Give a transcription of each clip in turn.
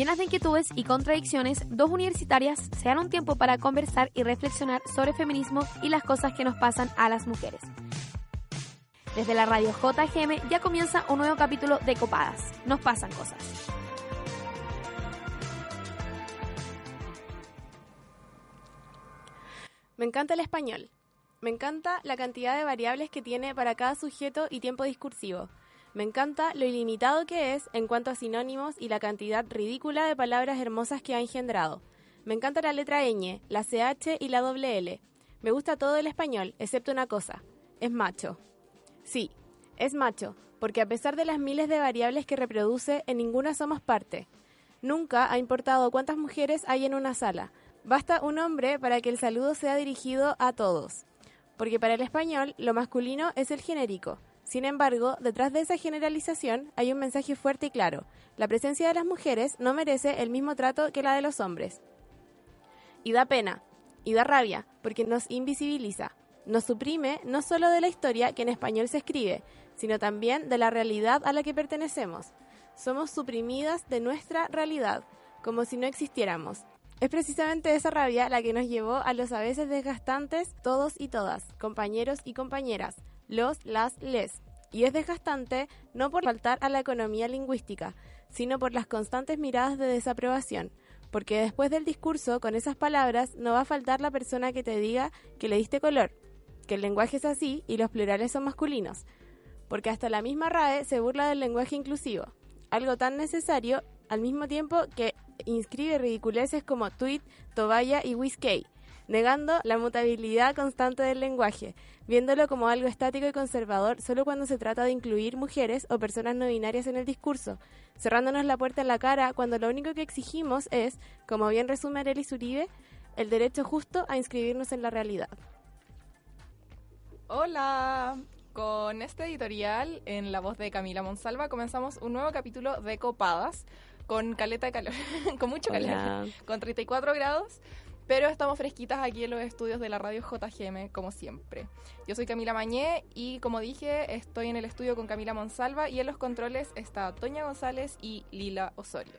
Llenas de inquietudes y contradicciones, dos universitarias se dan un tiempo para conversar y reflexionar sobre feminismo y las cosas que nos pasan a las mujeres. Desde la radio JGM ya comienza un nuevo capítulo de Copadas. Nos pasan cosas. Me encanta el español. Me encanta la cantidad de variables que tiene para cada sujeto y tiempo discursivo. Me encanta lo ilimitado que es en cuanto a sinónimos y la cantidad ridícula de palabras hermosas que ha engendrado. Me encanta la letra ñ, la ch y la doble l. Me gusta todo el español, excepto una cosa. Es macho. Sí, es macho, porque a pesar de las miles de variables que reproduce, en ninguna somos parte. Nunca ha importado cuántas mujeres hay en una sala. Basta un hombre para que el saludo sea dirigido a todos. Porque para el español, lo masculino es el genérico. Sin embargo, detrás de esa generalización hay un mensaje fuerte y claro. La presencia de las mujeres no merece el mismo trato que la de los hombres. Y da pena, y da rabia, porque nos invisibiliza. Nos suprime no solo de la historia que en español se escribe, sino también de la realidad a la que pertenecemos. Somos suprimidas de nuestra realidad, como si no existiéramos. Es precisamente esa rabia la que nos llevó a los a veces desgastantes todos y todas, compañeros y compañeras, los, las, les. Y es desgastante no por faltar a la economía lingüística, sino por las constantes miradas de desaprobación, porque después del discurso con esas palabras no va a faltar la persona que te diga que le diste color, que el lenguaje es así y los plurales son masculinos, porque hasta la misma RAE se burla del lenguaje inclusivo, algo tan necesario al mismo tiempo que inscribe ridiculeces como tweet, tobaya y whiskey, negando la mutabilidad constante del lenguaje, viéndolo como algo estático y conservador solo cuando se trata de incluir mujeres o personas no binarias en el discurso, cerrándonos la puerta en la cara cuando lo único que exigimos es, como bien resume Arely Uribe, el derecho justo a inscribirnos en la realidad. Hola, con este editorial en la voz de Camila Monsalva comenzamos un nuevo capítulo de Copadas con caleta de calor, con mucho calor, con 34 grados, pero estamos fresquitas aquí en los estudios de la radio JGM, como siempre. Yo soy Camila Mañé y, como dije, estoy en el estudio con Camila Monsalva y en los controles está Toña González y Lila Osorio.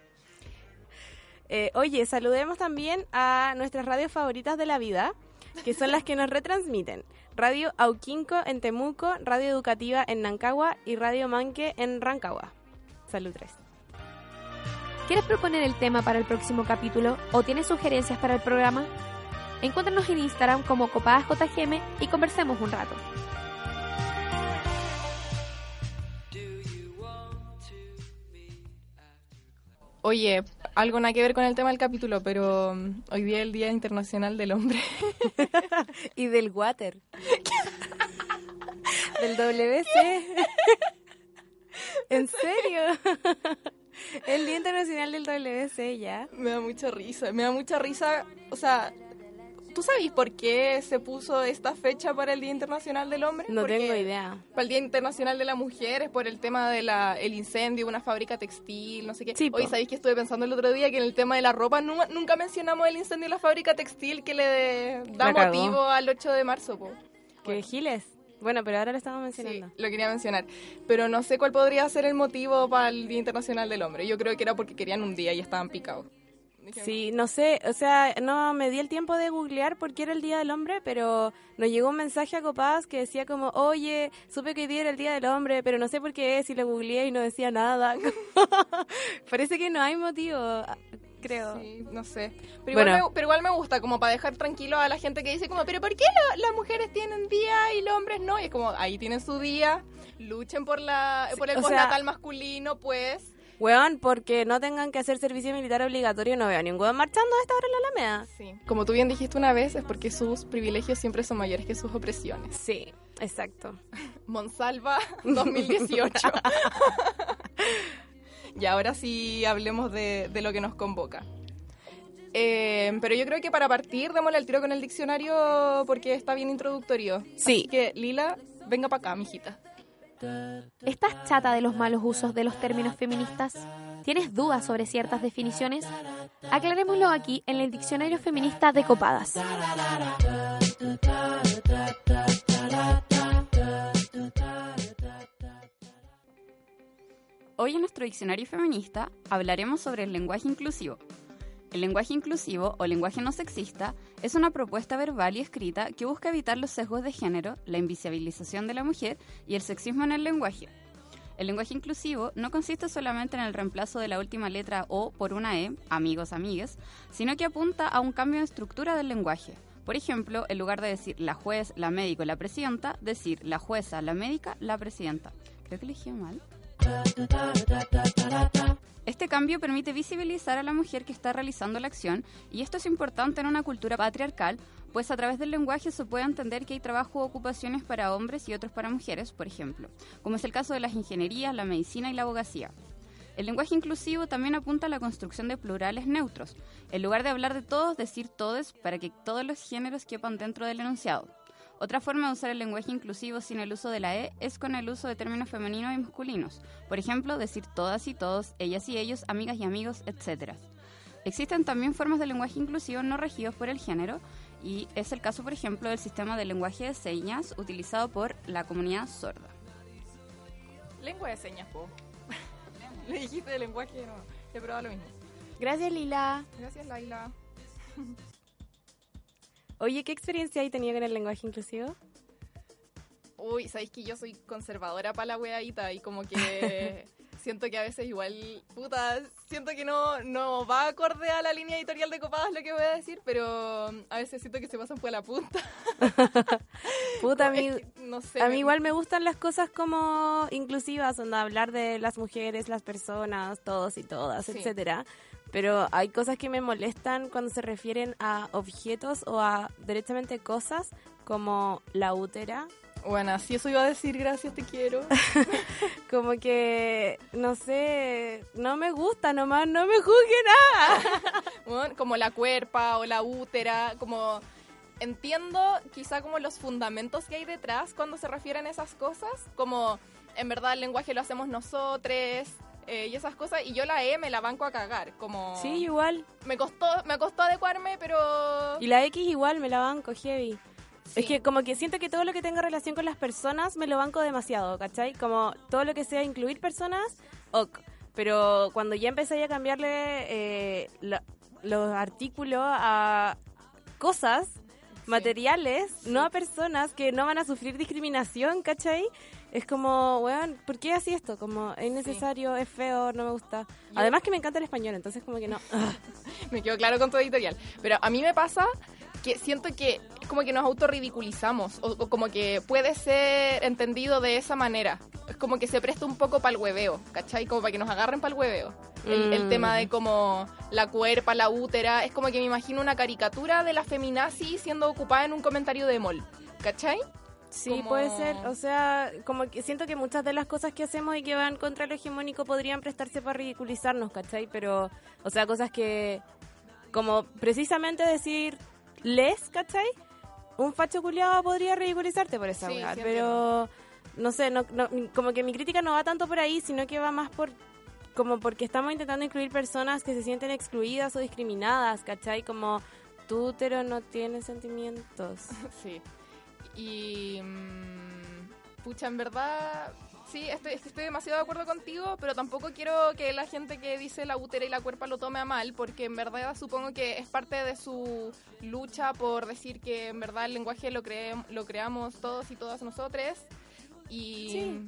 Eh, oye, saludemos también a nuestras radios favoritas de la vida, que son las que nos retransmiten. Radio Auquinco en Temuco, Radio Educativa en Nancagua y Radio Manque en Rancagua. Salud 3. ¿Quieres proponer el tema para el próximo capítulo o tienes sugerencias para el programa? Encuéntranos en Instagram como CopadasJGM y conversemos un rato. Oye, algo nada que ver con el tema del capítulo, pero mm, hoy día es el Día Internacional del Hombre. y del water. del WC. ¿En serio? El Día Internacional del WC ya. Me da mucha risa, me da mucha risa, o sea, ¿Tú sabes por qué se puso esta fecha para el Día Internacional del Hombre? No tengo idea. Para el Día Internacional de la Mujer es por el tema del el incendio de una fábrica textil, no sé qué. Sí, Hoy sabéis que estuve pensando el otro día que en el tema de la ropa nunca mencionamos el incendio de la fábrica textil que le da motivo al 8 de marzo. Po. ¿Qué giles? Bueno, pero ahora lo estamos mencionando. Sí, lo quería mencionar. Pero no sé cuál podría ser el motivo para el Día Internacional del Hombre. Yo creo que era porque querían un día y estaban picados. Sí, no sé, o sea, no me di el tiempo de googlear por qué era el Día del Hombre, pero nos llegó un mensaje a Copadas que decía como, oye, supe que hoy día era el Día del Hombre, pero no sé por qué, si lo googleé y no decía nada. Parece que no hay motivo creo. Sí, no sé. Pero, igual me, gusta, como para dejar tranquilo a la gente que dice como, pero ¿por qué las mujeres tienen día y los hombres no? Y es como, ahí tienen su día, luchen por la por el postnatal masculino, pues. Weón, porque no tengan que hacer servicio militar obligatorio, no veo ningún marchando a esta hora en la Alameda. Sí. Como tú bien dijiste una vez, es porque sus privilegios siempre son mayores que sus opresiones. Sí, exacto. Monsalva 2018. Y ahora sí hablemos de, lo que nos convoca. Eh, pero yo creo que para partir, démosle el tiro con el diccionario porque está bien introductorio. Sí. Así que, Lila, venga para acá, mijita. ¿Estás chata de los malos usos de los términos feministas? ¿Tienes dudas sobre ciertas definiciones? Aclarémoslo aquí en el Diccionario Feminista de Copadas. Hoy en nuestro diccionario feminista hablaremos sobre el lenguaje inclusivo. El lenguaje inclusivo o lenguaje no sexista es una propuesta verbal y escrita que busca evitar los sesgos de género, la invisibilización de la mujer y el sexismo en el lenguaje. El lenguaje inclusivo no consiste solamente en el reemplazo de la última letra O por una E, amigos, amigues, sino que apunta a un cambio de estructura del lenguaje. Por ejemplo, en lugar de decir la juez, la médico, la presidenta, decir la jueza, la médica, la presidenta. Creo que elegí mal. Este cambio permite visibilizar a la mujer que está realizando la acción y esto es importante en una cultura patriarcal, pues a través del lenguaje se puede entender que hay trabajo o ocupaciones para hombres y otros para mujeres, por ejemplo, como es el caso de las ingenierías, la medicina y la abogacía. El lenguaje inclusivo también apunta a la construcción de plurales neutros. En lugar de hablar de todos, decir todos para que todos los géneros quepan dentro del enunciado. Otra forma de usar el lenguaje inclusivo sin el uso de la E es con el uso de términos femeninos y masculinos. Por ejemplo, decir todas y todos, ellas y ellos, amigas y amigos, etc. Existen también formas de lenguaje inclusivo no regidos por el género y es el caso, por ejemplo, del sistema de lenguaje de señas utilizado por la comunidad sorda. Lengua de señas, po. Le dijiste de lenguaje, no. He probado lo mismo. Gracias, Lila. Gracias, Laila. Oye, ¿qué experiencia hay tenido con el lenguaje inclusivo? Uy, sabéis que yo soy conservadora para la weadita y como que siento que a veces igual, puta, siento que no, no va acorde a la línea editorial de Copadas lo que voy a decir, pero a veces siento que se pasan por la punta. puta, a mí, no sé, a mí igual me gustan las cosas como inclusivas, donde hablar de las mujeres, las personas, todos y todas, etcétera. Pero hay cosas que me molestan cuando se refieren a objetos o a directamente cosas como la útera bueno, si eso iba a decir, gracias, te quiero. como que, no sé, no me gusta nomás, no me juzgue nada. como la cuerpa o la útera, como entiendo quizá como los fundamentos que hay detrás cuando se refieren a esas cosas, como en verdad el lenguaje lo hacemos nosotros, eh, y esas cosas y yo la E me la banco a cagar como sí igual me costó me costó adecuarme pero y la X igual me la banco heavy es que como que siento que todo lo que tenga relación con las personas me lo banco demasiado, ¿cachai? Como todo lo que sea incluir personas, ok. Pero cuando ya empecé a cambiarle eh, los artículos a cosas, materiales, no a personas que no van a sufrir discriminación, ¿cachai? Es como, weón, ¿por qué así esto? Como, es necesario, es feo, no me gusta. Además que me encanta el español, entonces como que no. me quedo claro con tu editorial. Pero a mí me pasa que siento que es como que nos autorridiculizamos o, o como que puede ser entendido de esa manera. Es como que se presta un poco para el hueveo, ¿cachai? Como para que nos agarren para el hueveo. El, tema de mm. como la cuerpa, la útera, es como que me imagino una caricatura de la feminazi siendo ocupada en un comentario de mol, ¿cachai? Sí, puede ser. O sea, como que siento que muchas de las cosas que hacemos y que van contra lo hegemónico podrían prestarse para ridiculizarnos, ¿cachai? Pero, o sea, cosas que, como precisamente decir les, ¿cachai? Un facho culiado podría ridiculizarte por esa sí, pero no sé, no, como que mi crítica no va tanto por ahí, sino que va más por como porque estamos intentando incluir personas que se sienten excluidas o discriminadas, ¿cachai? Como tú, útero no tiene sentimientos. Sí. Y... Mmm, pucha, en verdad Sí, estoy, estoy demasiado de acuerdo contigo, pero tampoco quiero que la gente que dice la útera y la cuerpa lo tome a mal, porque en verdad supongo que es parte de su lucha por decir que en verdad el lenguaje lo, lo creamos todos y todas nosotros y,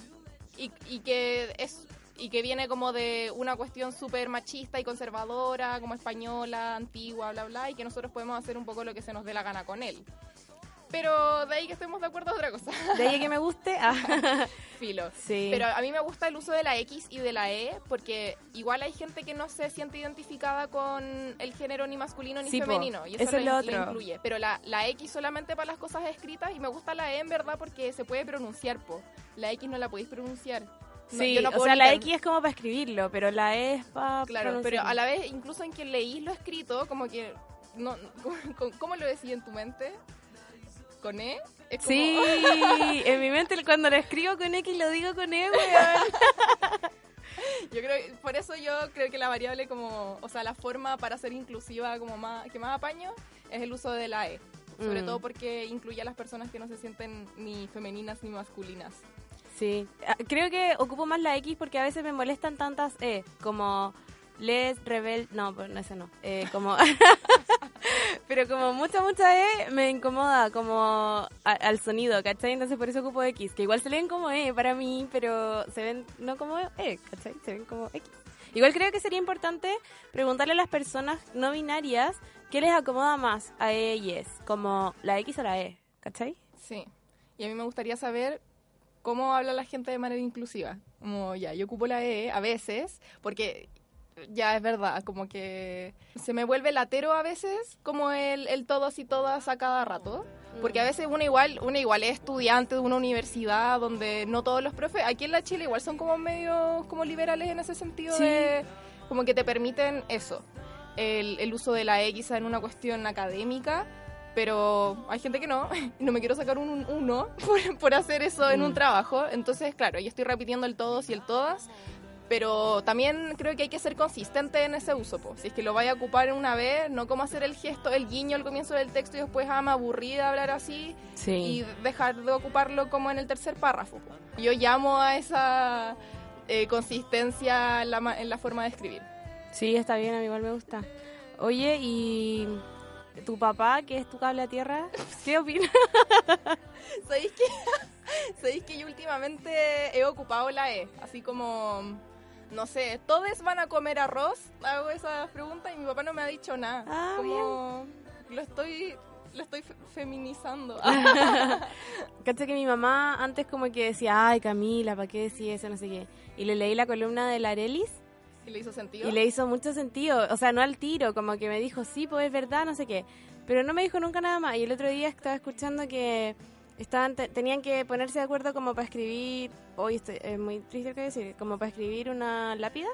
y, que es y que viene como de una cuestión súper machista y conservadora, como española, antigua, bla, bla, y que nosotros podemos hacer un poco lo que se nos dé la gana con él. Pero de ahí que estemos de acuerdo es otra cosa. De ahí que me guste. Ah. Filo. Sí. Pero a mí me gusta el uso de la X y de la E porque igual hay gente que no se siente identificada con el género ni masculino ni femenino. y eso, lo, incluye. Pero la, la, X solamente para las cosas escritas y me gusta la E en verdad porque se puede pronunciar, po. La X no la podéis pronunciar. sí, o sea, la X es como para escribirlo, pero la E es para Claro, pero a la vez, incluso en que leís lo escrito, como que... No, ¿Cómo lo decís en tu mente? Con E. Sí, en mi mente cuando lo escribo con X lo digo con E, Yo creo, por eso yo creo que la variable como, o sea, la forma para ser inclusiva como más, que más apaño es el uso de la E. Sobre mm. todo porque incluye a las personas que no se sienten ni femeninas ni masculinas. Sí, ah, creo que ocupo más la X porque a veces me molestan tantas E, como les, rebel, no, no, eso no, eh, como, pero como mucha, mucha E me incomoda como al sonido, ¿cachai? Entonces por eso ocupo X, que igual se leen como E para mí, pero se ven no como E, ¿cachai? Se ven como X. Igual creo que sería importante preguntarle a las personas no binarias qué les acomoda más a E y S, como la X o la E, ¿cachai? Sí, y a mí me gustaría saber cómo habla la gente de manera inclusiva. Como ya, yo ocupo la E a veces, porque ya es verdad, como que se me vuelve latero a veces, como el, el todos y todas a cada rato. Porque a veces uno igual, uno igual es estudiante de una universidad donde no todos los profes, aquí en la Chile igual son como medio como liberales en ese sentido de como que te permiten eso, el, el uso de la X en una cuestión académica pero hay gente que no, no me quiero sacar un uno por, por hacer eso en un mm. trabajo, entonces claro, yo estoy repitiendo el todos y el todas, pero también creo que hay que ser consistente en ese uso, si es que lo vaya a ocupar una vez, no como hacer el gesto, el guiño al comienzo del texto y después, ah, me aburrí de hablar así y dejar de ocuparlo como en el tercer párrafo. Yo llamo a esa eh, consistencia en la, en la forma de escribir. Sí, está bien, a mí igual me gusta. Oye, y tu papá, que es tu cable a tierra, ¿qué opinas? ¿Sabéis que, ¿Sabéis que yo últimamente he ocupado la E? Así como, no sé, ¿todos van a comer arroz? Hago esa pregunta y mi papá no me ha dicho nada. Ah, como, lo estoy lo estoy feminizando. Caché que mi mamá antes como que decía, ay Camila, ¿para qué decís eso? No sé qué. Y le leí la columna de Larelis ¿Y le hizo sentido? Y le hizo mucho sentido, o sea, no al tiro, como que me dijo, sí, pues es verdad, no sé qué. Pero no me dijo nunca nada más. Y el otro día estaba escuchando que estaban tenían que ponerse de acuerdo como para escribir, hoy estoy es muy triste que decir, como para escribir una lápida.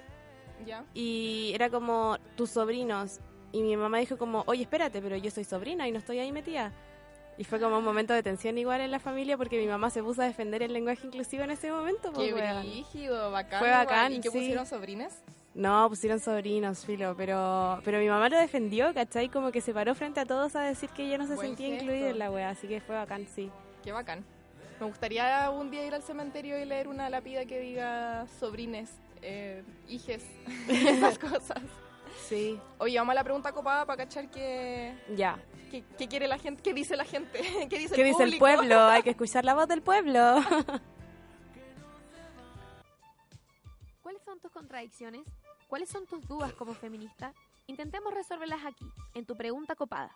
Ya. Y era como tus sobrinos. Y mi mamá dijo como, oye, espérate, pero yo soy sobrina y no estoy ahí metida. Y fue como un momento de tensión igual en la familia porque mi mamá se puso a defender el lenguaje inclusivo en ese momento. Qué brígido, bacán. Fue bacán, ¿Y qué pusieron sobrinas? No, pusieron sobrinos, filo, pero pero mi mamá lo defendió, ¿cachai? Como que se paró frente a todos a decir que ella no se sentía incluida en la wea, así que fue bacán, sí. Qué bacán. Me gustaría un día ir al cementerio y leer una lápida que diga sobrines, eh, hijes, esas cosas. Sí. Oye, vamos a la pregunta copada para cachar que... Ya. ¿Qué, quiere la gente? ¿Qué dice la gente? ¿Qué dice ¿Qué el dice el pueblo? Hay que escuchar la voz del pueblo. ¿Cuáles son tus contradicciones? ¿Cuáles son tus dudas como feminista? Intentemos resolverlas aquí, en tu pregunta copada.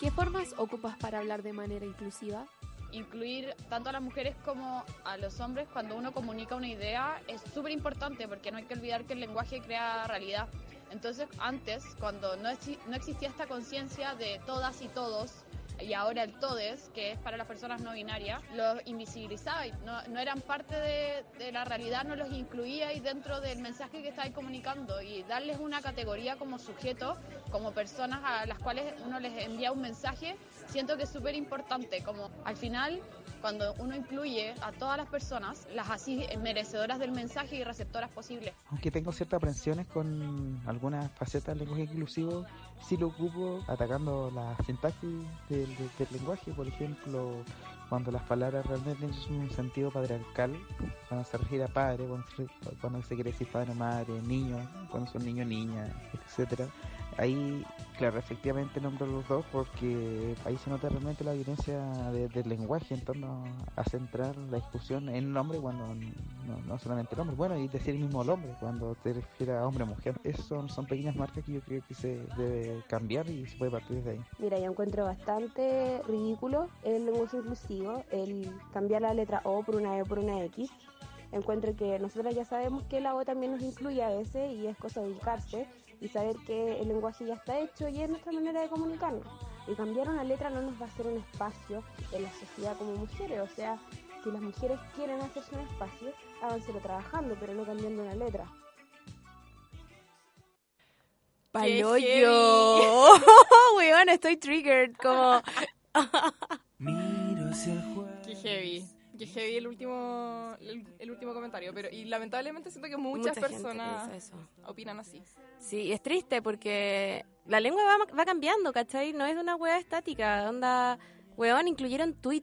¿Qué formas ocupas para hablar de manera inclusiva? Incluir tanto a las mujeres como a los hombres cuando uno comunica una idea es súper importante porque no hay que olvidar que el lenguaje crea realidad. Entonces, antes, cuando no, existía esta conciencia de todas y todos, y ahora el TODES, que es para las personas no binarias, los invisibilizaba, no, no eran parte de, de, la realidad, no los incluía dentro del mensaje que estáis comunicando. Y darles una categoría como sujeto, como personas a las cuales uno les envía un mensaje, siento que es súper importante, como al final cuando uno incluye a todas las personas, las así merecedoras del mensaje y receptoras posibles. Aunque tengo ciertas aprensiones con algunas facetas del lenguaje inclusivo, sí lo ocupo atacando la sintaxis del, lenguaje, por ejemplo, cuando las palabras realmente tienen un sentido patriarcal, cuando se refiere a padre, cuando se, quiere decir padre, madre, niño, cuando son niño, niña, etcétera ahí, claro, efectivamente nombro los dos porque ahí se nota realmente la violencia del lenguaje en torno a centrar la discusión en un hombre cuando no, solamente el hombre, bueno, y decir el mismo el hombre cuando te refieres a hombre o mujer. Esas son, son pequeñas marcas que yo creo que se debe cambiar y se puede partir desde ahí. Mira, yo encuentro bastante ridículo el lenguaje inclusivo, el cambiar la letra O por una E por una X encuentro que nosotros ya sabemos que la O también nos incluye a veces y es cosa de ubicarse y saber que el lenguaje ya está hecho y es nuestra manera de comunicarnos. Y cambiar una letra no nos va a hacer un espacio en la sociedad como mujeres, o sea, si las mujeres quieren hacerse un espacio, háganselo trabajando, pero no cambiando una letra. ¡Paloyo! Weón, estoy triggered, como... Qué heavy. Que heavy el último, el, último comentario, pero y lamentablemente siento que muchas personas opinan así. Sí, es triste porque la lengua va, va cambiando, ¿cachai? No es una hueá estática, onda, weón, incluyeron tweet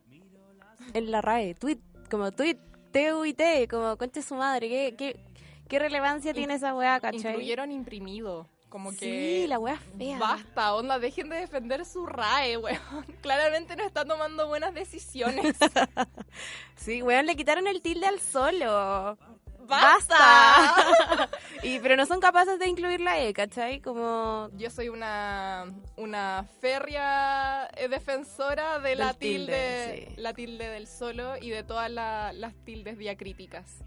en la RAE, tweet, como tweet, TUIT, como concha su madre, ¿qué, qué, qué relevancia tiene esa weá, cachai? Incluyeron imprimido. Como que. Sí, la weá fea. Basta, onda, dejen de defender su RAE, weón. Claramente no está tomando buenas decisiones. sí, weón, le quitaron el tilde al solo. ¡Basta! y, pero no son capaces de incluir la E, ¿cachai? Como... Yo soy una, una férrea defensora de la tilde, la tilde del solo y de todas las tildes diacríticas.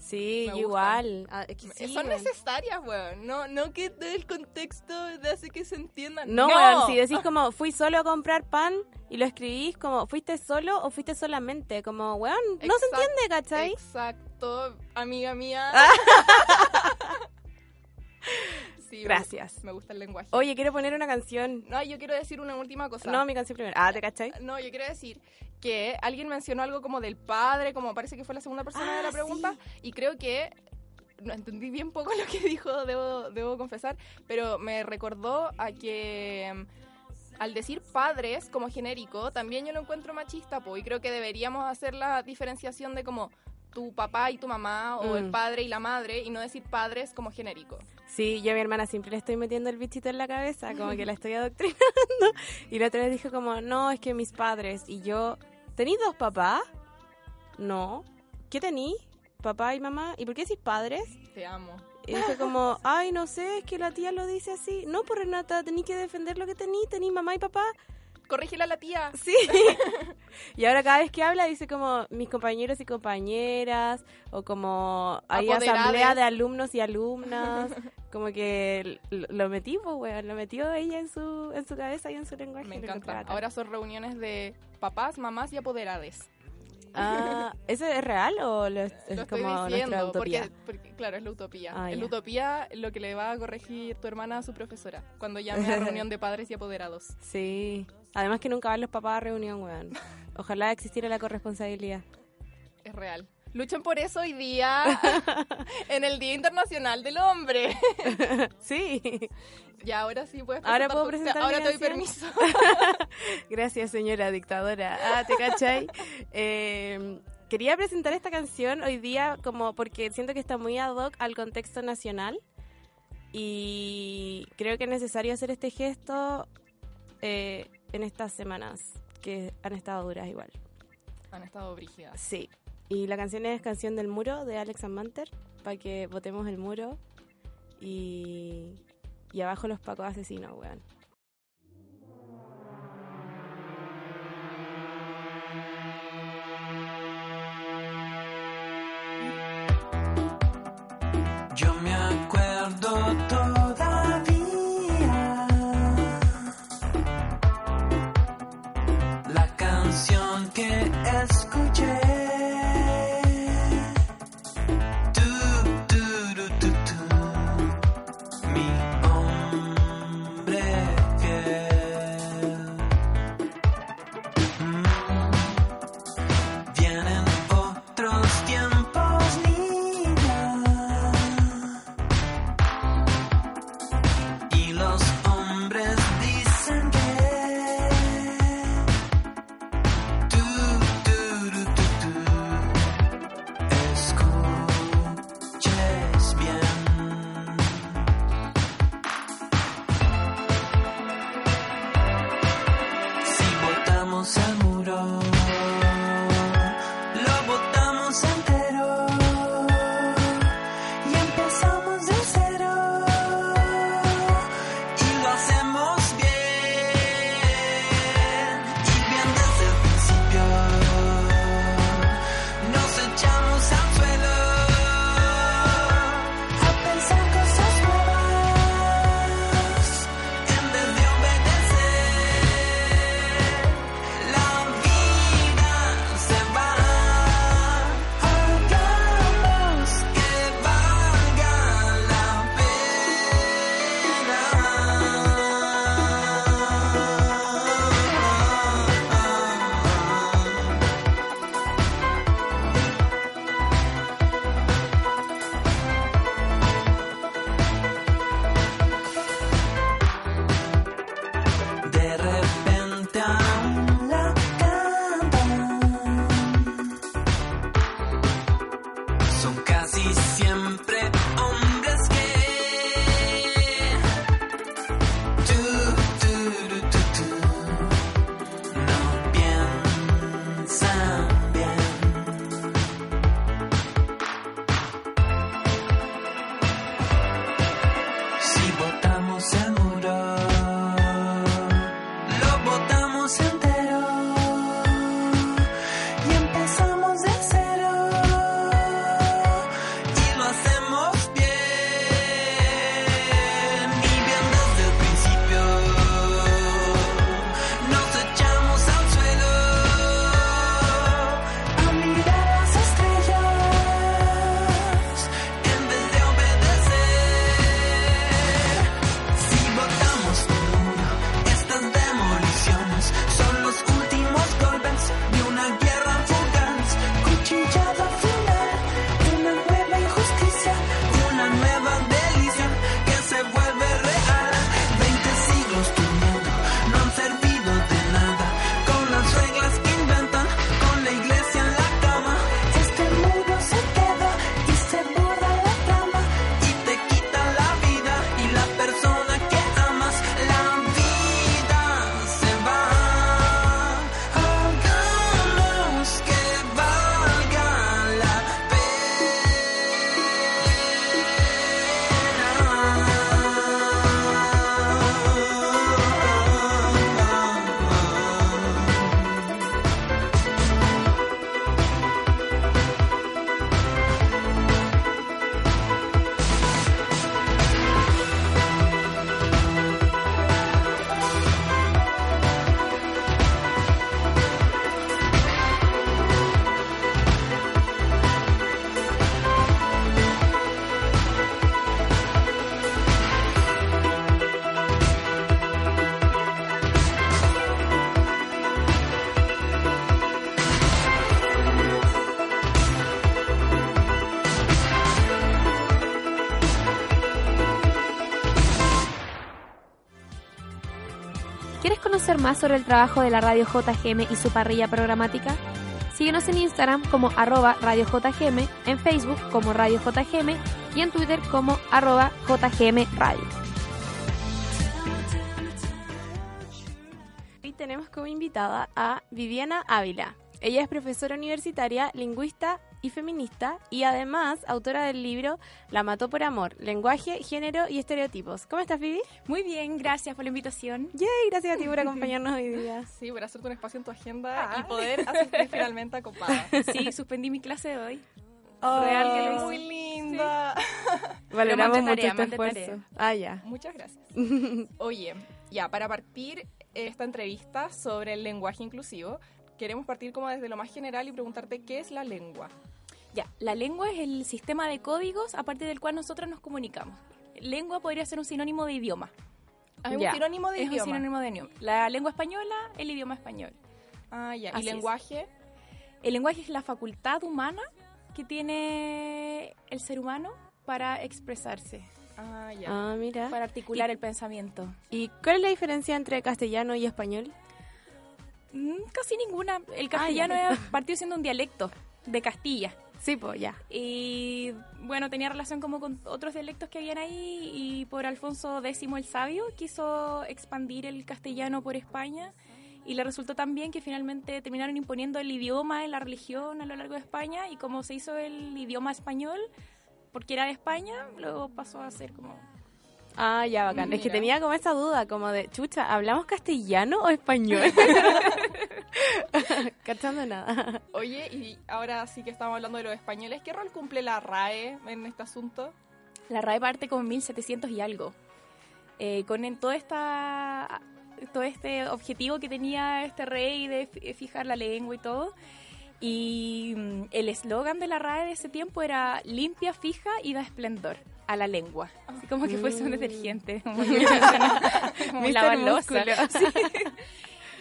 Sí, igual. Ah, son necesarias, weón. No, no que el contexto hace que se entiendan. No, weón, si decís como fui solo a comprar pan y lo escribís como fuiste solo o fuiste solamente, como weón, no se entiende, ¿cachai? Exacto, amiga mía. Gracias. Me, gusta el lenguaje. Oye, quiero poner una canción. No, yo quiero decir una última cosa. No, mi canción primero. Ah, ¿te cachai? No, yo quiero decir que alguien mencionó algo como del padre, como parece que fue la segunda persona de la ah, pregunta, y creo que no entendí bien poco lo que dijo, debo, debo confesar, pero me recordó a que mm, al decir padres como genérico, también yo lo encuentro machista, po, y creo que deberíamos hacer la diferenciación de como tu papá y tu mamá o el mm. padre y la madre y no decir padres como genérico. Sí, yo a mi hermana siempre le estoy metiendo el bichito en la cabeza, como que la estoy adoctrinando. Y la otra vez dijo como, no, es que mis padres. Y yo, ¿tenéis dos papás? No. ¿Qué tení? Papá y mamá. ¿Y por qué decís padres? Te amo. Y dije como, ay, no sé, es que la tía lo dice así. No, por pues, Renata, tení que defender lo que tení, tení mamá y papá corrígela a la tía. Sí. y ahora cada vez que habla dice como mis compañeros y compañeras o como hay asamblea de alumnos y alumnas. como que lo metí, pues, lo metió ella en su, en su cabeza y en su lenguaje. Me encanta. Ahora son reuniones de papás, mamás y apoderades. Ah, ¿eso es real o lo es, como nuestra utopía? Porque, claro, es la utopía. Ah, es la utopía lo que le va a corregir tu hermana a su profesora cuando llame a reunión de padres y apoderados. Sí. Además que nunca van los papás a reunión, weón. Ojalá existiera la corresponsabilidad. Es real. Luchan por eso hoy día en el Día Internacional del Hombre. sí. Y ahora sí puedes Ahora puedo presentar. Ahora te doy permiso. Gracias, señora dictadora. Ah, ¿te cachai? Em, quería presentar esta canción hoy día como porque siento que está muy ad hoc al contexto nacional y creo que es necesario hacer este gesto eh, en estas semanas que han estado duras igual. Han estado brígidas. Sí. Y la canción es Canción del Muro de Alex Amanter, para que votemos el muro y, y abajo los pacos asesinos, weón. Más sobre el trabajo de la radio JGM y su parrilla programática? Síguenos en Instagram como arroba Radio JGM, en Facebook como Radio JGM y en Twitter como arroba JGM Radio. Hoy tenemos como invitada a Viviana Ávila. Ella es profesora universitaria, lingüista y feminista y además autora del libro La mató por amor, lenguaje, género y estereotipos. ¿Cómo estás, Vivi? Muy bien, gracias por la invitación. Yay, gracias a ti por acompañarnos hoy día. Sí, por hacerte un espacio en tu agenda y poder asistir finalmente a Copada. Sí, suspendí mi clase de hoy. Oh, Real que lo hice. Muy linda. Valoramos Pero mucho tarea, este esfuerzo. Ah, ya. Muchas gracias. Oye, ya, para partir esta entrevista sobre el lenguaje inclusivo, queremos partir como desde lo más general y preguntarte qué es la lengua. Ya, la lengua es el sistema de códigos a partir del cual nosotros nos comunicamos. Lengua podría ser un sinónimo de idioma. Ah, Es Ya. un sinónimo de es idioma. un sinónimo de idioma. La lengua española, el idioma español. Ah, ya. Así ¿Y es. lenguaje? El lenguaje es la facultad humana que tiene el ser humano para expresarse, Ah, ya. Ah, mira. para articular el pensamiento. ¿Y cuál es la diferencia entre castellano y español? Mm, Casi ninguna. El castellano es- partió siendo un dialecto de Castilla. Sí, pues ya. Y bueno, tenía relación como con otros dialectos que habían ahí y por Alfonso X el Sabio quiso expandir el castellano por España y le resultó tan bien que finalmente terminaron imponiendo el idioma en la religión a lo largo de España y como se hizo el idioma español, porque era de España, luego pasó a ser como... Ah, ya, bacán. Es que tenía como esa duda, como de, chucha, ¿hablamos castellano o español? Cachando nada. Oye, y ahora sí que estamos hablando de los españoles, ¿qué rol cumple la RAE en este asunto? La RAE parte con 1700 y algo. Eh, con en toda esta, todo este objetivo que tenía este rey de fi- fijar la lengua y todo. Y mm, el eslogan de la RAE de ese tiempo era limpia, fija y da esplendor a la lengua. Así como que fuese un detergente, como, como. Músculo. Sí.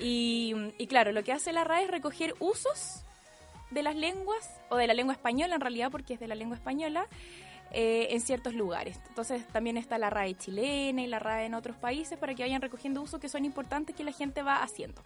Y, y claro, lo que hace la RAE es recoger usos de las lenguas, o de la lengua española en realidad, porque es de la lengua española, eh, en ciertos lugares. Entonces también está la RAE chilena y la RAE en otros países para que vayan recogiendo usos que son importantes que la gente va haciendo.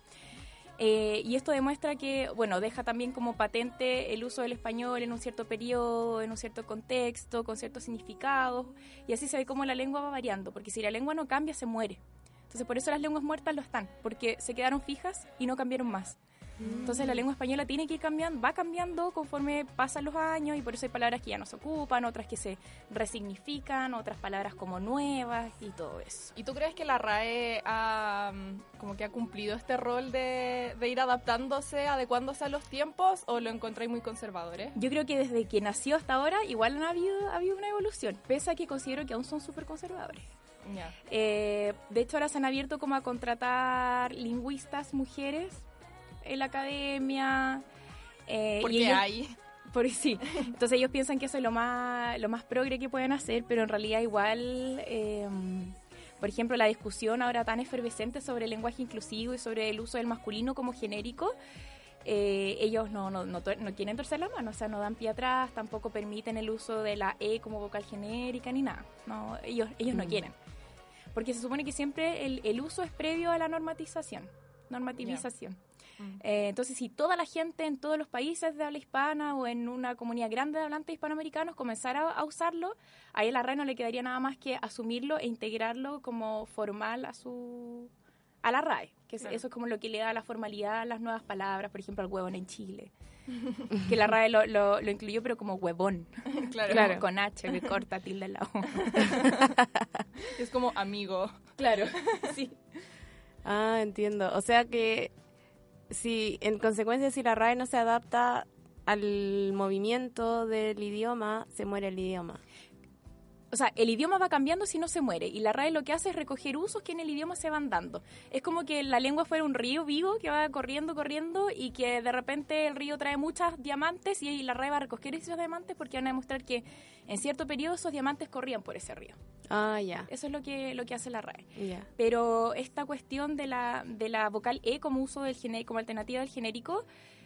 Eh, y esto demuestra que, bueno, deja también como patente el uso del español en un cierto periodo, en un cierto contexto, con ciertos significados, y así se ve cómo la lengua va variando, porque si la lengua no cambia, se muere. Entonces por eso las lenguas muertas lo están, porque se quedaron fijas y no cambiaron más. Entonces la lengua española tiene que ir cambiando, va cambiando conforme pasan los años y por eso hay palabras que ya no se ocupan, otras que se resignifican, otras palabras como nuevas y todo eso. ¿Y tú crees que la RAE ha, mm, como que ha cumplido este rol de, de ir adaptándose, adecuándose a los tiempos o lo encontráis muy conservadores? Yo creo que desde que nació hasta ahora igual ha habido, ha habido una evolución, pese a que considero que aún son súper conservadores. Ya. Eh, de hecho, ahora se han abierto como a contratar lingüistas mujeres en la academia. eh, y Porque ellos- hay. Por, sí. Entonces ellos piensan que eso es lo más, lo más progre que pueden hacer, pero en realidad igual, eh, por ejemplo, la discusión ahora tan efervescente sobre el lenguaje inclusivo y sobre el uso del masculino como genérico, eh, ellos no, no, no, no quieren torcer la mano, o sea, no dan pie atrás, tampoco permiten el uso de la E como vocal genérica ni nada. No, ellos, ellos no quieren. Porque se supone que siempre el, el uso es previo a la normatización, normativización. Eh, entonces, si toda la gente en todos los países de habla hispana o en una comunidad grande de hablantes hispanoamericanos comenzara a usarlo, ahí a la RAE no le quedaría nada más que asumirlo e integrarlo como formal a su a la RAE, que es- Claro. eso es como lo que le da la formalidad a las nuevas palabras, por ejemplo, al huevón en Chile. que la RAE lo, lo, lo incluyó, pero como huevón, Claro. como con H, que corta tilde al lado. Es como amigo. claro, sí. Ah, entiendo. O sea que si en consecuencia si la RAE no se adapta al movimiento del idioma, se muere el idioma. O sea, el idioma va cambiando si no se muere. Y la RAE lo que hace es recoger usos que en el idioma se van dando. Es como que la lengua fuera un río vivo que va corriendo, corriendo y que de repente el río trae muchos diamantes y la RAE va a recoger esos diamantes porque van a demostrar que en cierto periodo esos diamantes corrían por ese río. Ah, ya. Eso es lo que, lo que hace la RAE. Pero esta cuestión de la, de la vocal E como uso del como alternativa del genérico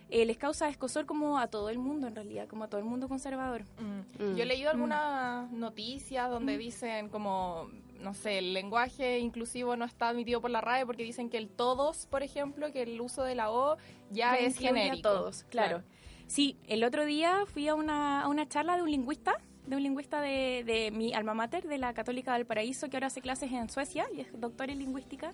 eh, les causa escosor como a todo el mundo en realidad, como a todo el mundo conservador. Mm. Yo he leído algunas noticias donde dicen como, no sé, el lenguaje inclusivo no está admitido por la RAE porque dicen que el todos, por ejemplo, que el uso de la O ya es a genérico. todos, claro. Sí, el otro día fui a una, a una charla de un lingüista, de un lingüista de, de mi alma mater, de la Católica del Paraíso, que ahora hace clases en Suecia y es doctor en lingüística.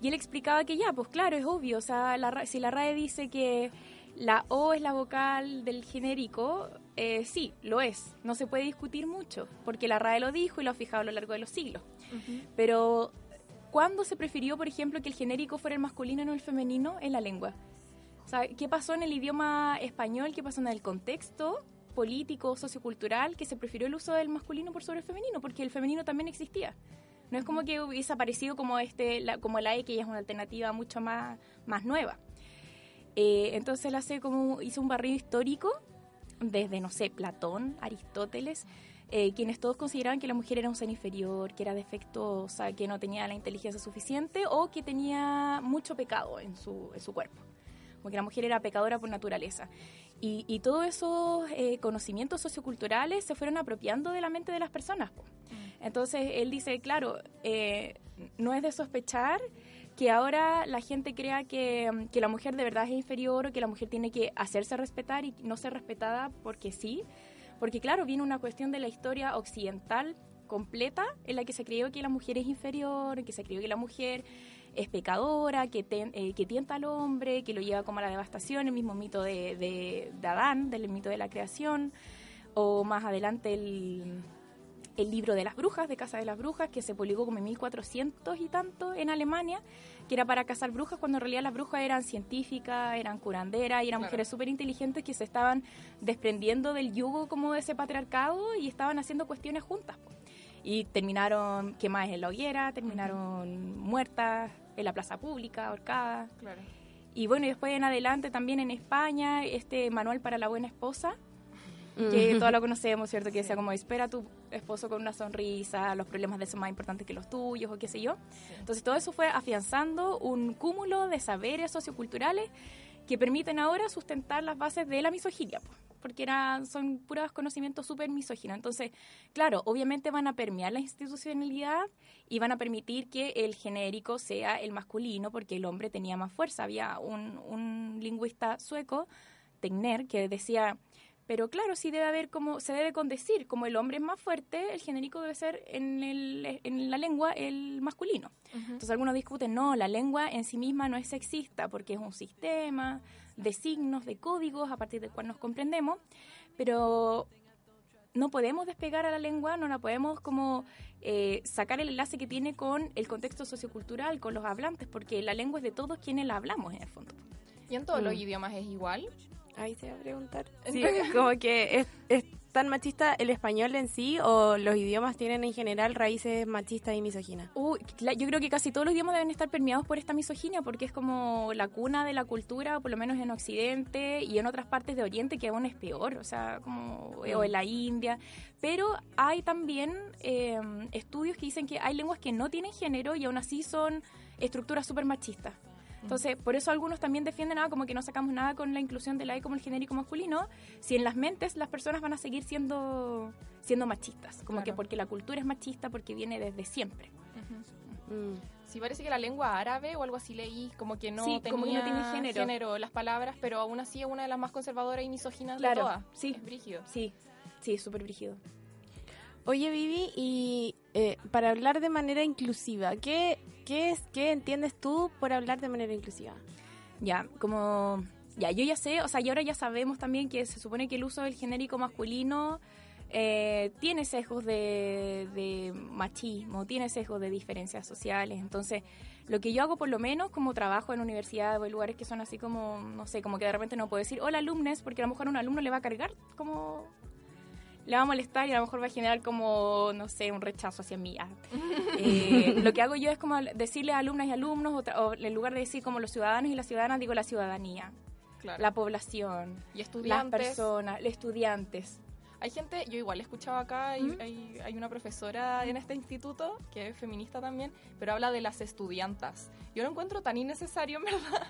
Y él explicaba que ya, pues claro, es obvio, o sea, la si la RAE dice que la O es la vocal del genérico, eh, sí, lo es. No se puede discutir mucho, porque la RAE lo dijo y lo ha fijado a lo largo de los siglos. Pero, ¿cuándo se prefirió, por ejemplo, que el genérico fuera el masculino y no el femenino en la lengua? O sea, ¿qué pasó en el idioma español? ¿Qué pasó en el contexto político, sociocultural, que se prefirió el uso del masculino por sobre el femenino? Porque el femenino también existía. No es como que hubiese aparecido como este, la, como la E, que ya es una alternativa mucho más, más nueva. Eh, entonces él hace como, hizo un barrido histórico desde, no sé, Platón, Aristóteles, eh, quienes todos consideraban que la mujer era un ser inferior, que era defectuosa, que no tenía la inteligencia suficiente o que tenía mucho pecado en su, en su cuerpo. Como que la mujer era pecadora por naturaleza. Y, y todos esos eh, conocimientos socioculturales se fueron apropiando de la mente de las personas. po. Entonces él dice, claro, eh, no es de sospechar que ahora la gente crea que, mm, que la mujer de verdad es inferior o que la mujer tiene que hacerse respetar y no ser respetada porque sí. Porque claro, viene una cuestión de la historia occidental completa en la que se creyó que la mujer es inferior, que se creyó que la mujer es pecadora, que, ten- eh, que tienta al hombre, que lo lleva como a la devastación, el mismo mito de, de- de Adán, del mito de la creación, o más adelante el, el libro de las brujas, de Casa de las Brujas, que se publicó como en 1400 y tanto en Alemania, que era para cazar brujas, cuando en realidad las brujas eran científicas, eran curanderas y eran Claro. mujeres súper inteligentes que se estaban desprendiendo del yugo como de ese patriarcado y estaban haciendo cuestiones juntas. Y terminaron quemadas en la hoguera, terminaron muertas en la plaza pública, ahorcadas. Claro. Y bueno, y después en adelante también en España, este manual para la buena esposa, que todos lo conocemos, ¿cierto? Que decía como, espera a tu esposo con una sonrisa, los problemas de él son más importantes que los tuyos, o qué sé yo. Entonces todo eso fue afianzando un cúmulo de saberes socioculturales que permiten ahora sustentar las bases de la misoginia, po, porque eran, son puros conocimientos súper misóginos. Entonces, claro, obviamente van a permear la institucionalidad y van a permitir que el genérico sea el masculino, porque el hombre tenía más fuerza. Había un, un lingüista sueco, Tegner, que decía, pero claro, sí debe haber como, se debe condecir, como el hombre es más fuerte, el genérico debe ser en, el, en la lengua el masculino. Entonces algunos discuten, no, la lengua en sí misma no es sexista porque es un sistema de signos, de códigos a partir del cual nos comprendemos, pero no podemos despegar a la lengua, no la podemos como eh, sacar el enlace que tiene con el contexto sociocultural, con los hablantes, porque la lengua es de todos quienes la hablamos en el fondo. ¿Y en todos los Mm. idiomas es igual? Ahí se va a preguntar. Sí, como que es, es tan machista el español en sí o los idiomas tienen en general raíces machistas y misóginas. Uy, cla- yo creo que casi todos los idiomas deben estar permeados por esta misoginia porque es como la cuna de la cultura, por lo menos en Occidente y en otras partes de Oriente que aún es peor, o sea, como o en la India. Pero hay también eh, estudios que dicen que hay lenguas que no tienen género y aún así son estructuras súper machistas. Entonces, por eso algunos también defienden ah, como que no sacamos nada con la inclusión de la E como el genérico masculino, si en las mentes las personas van a seguir siendo siendo machistas, como que porque la cultura es machista porque viene desde siempre. Mm. Sí, parece que la lengua árabe o algo así leí, como que no, Sí, tenía como que no tiene género. las palabras, pero aún así es una de las más conservadoras y misóginas Claro, de todas. sí. Es brígido. Sí, sí, súper brígido. Oye, Vivi, y eh, para hablar de manera inclusiva, ¿qué, qué, es, ¿qué entiendes tú por hablar de manera inclusiva? Ya, como... Ya, yo ya sé, o sea, y ahora ya sabemos también que se supone que el uso del genérico masculino eh, tiene sesgos de, de machismo, tiene sesgos de diferencias sociales. Entonces, lo que yo hago por lo menos como trabajo en universidad o en lugares que son así como, no sé, como que de repente no puedo decir, hola alumnes, porque a lo mejor a un alumno le va a cargar como... Le va a molestar y a lo mejor va a generar como, no sé, un rechazo hacia mí. Ah. Eh, lo que hago yo es como decirle a alumnas y alumnos, o, en lugar de decir como los ciudadanos y las ciudadanas, digo la ciudadanía, Claro. la población, y las estudiantes. personas, los estudiantes. Hay gente, yo igual he escuchado acá, hay, ¿Mm? hay, hay una profesora en este instituto que es feminista también, pero habla de las estudiantas. Yo lo encuentro tan innecesario, en verdad,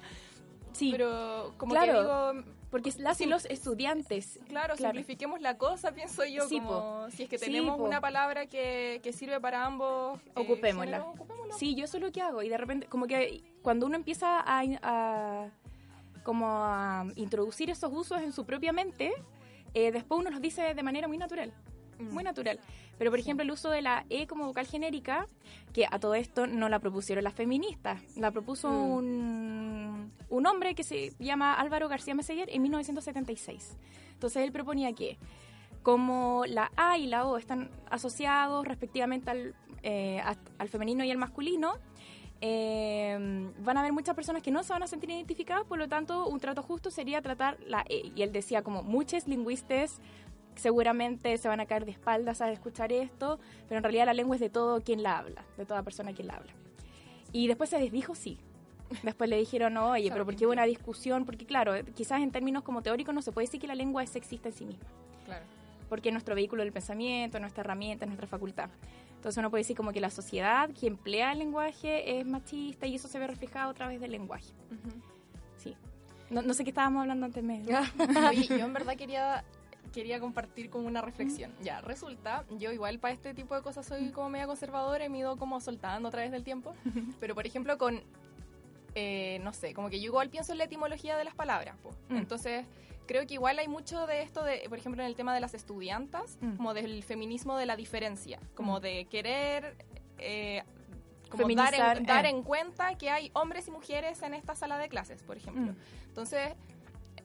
Sí. Pero como Claro. que digo, Porque la hacen los estudiantes. claro, Claro. simplifiquemos la cosa, pienso yo, Sí, como si es que Sí, tenemos po. una palabra que, que sirve para ambos, eh, Ocupémosla. géneros, ocupémosla. Sí, yo eso es lo que hago. Y de repente, como que cuando uno empieza a, a- como a introducir esos usos en su propia mente, eh, después uno los dice de manera muy natural. Mm. Muy natural. Pero, por ejemplo, el uso de la E como vocal genérica, que a todo esto no la propusieron las feministas, la propuso Mm. un, un hombre que se llama Álvaro García Meseguer en 1976. Entonces él proponía que, como la A y la O están asociados respectivamente al, eh, al femenino y al masculino, eh, van a haber muchas personas que no se van a sentir identificadas, por lo tanto, un trato justo sería tratar la E. Y él decía como muchos lingüistas seguramente se van a caer de espaldas al escuchar esto, pero en realidad la lengua es de todo quien la habla, de toda persona quien la habla. Y después se desdijo, sí. Después le dijeron, no, oye, pero ¿por qué hubo una discusión? Porque claro, quizás en términos como teóricos no se puede decir que la lengua es sexista en sí misma Claro. porque es nuestro vehículo del pensamiento, nuestra herramienta, es nuestra facultad. Entonces uno puede decir como que la sociedad que emplea el lenguaje es machista y eso se ve reflejado a través del lenguaje. Ujú. Sí. No, no sé qué estábamos hablando antes. Me... Oye, yo en verdad quería quería compartir como una reflexión. Ya, resulta, yo igual para este tipo de cosas soy como media conservadora y me he ido como soltando a través del tiempo. Pero por ejemplo con, eh, no sé, como que yo igual pienso en la etimología de las palabras. Mm. Entonces, creo que igual hay mucho de esto, de, por ejemplo, en el tema de las estudiantas, Mm. como del feminismo de la diferencia, como Mm. de querer... eh, como dar en, dar eh. en cuenta que hay hombres y mujeres en esta sala de clases, por ejemplo. Entonces,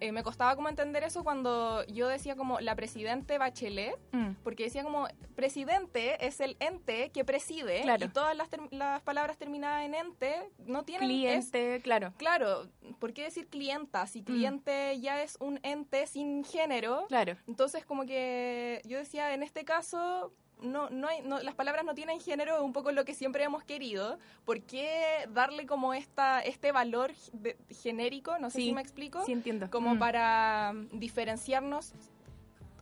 eh, me costaba como entender eso cuando yo decía como la presidente Bachelet, Mm. porque decía como presidente es el ente que preside Claro. y todas las, palabras terminadas en ente no tienen... es- Cliente, claro. claro, ¿por qué decir clienta? Si cliente ya es un ente sin género, Claro. entonces como que yo decía, en este caso... No, no hay, no, las palabras no tienen género, es un poco lo que siempre hemos querido. ¿Por qué darle como esta, este valor de- genérico? No sé Sí, si me explico Sí, entiendo. como Mm. para mm, diferenciarnos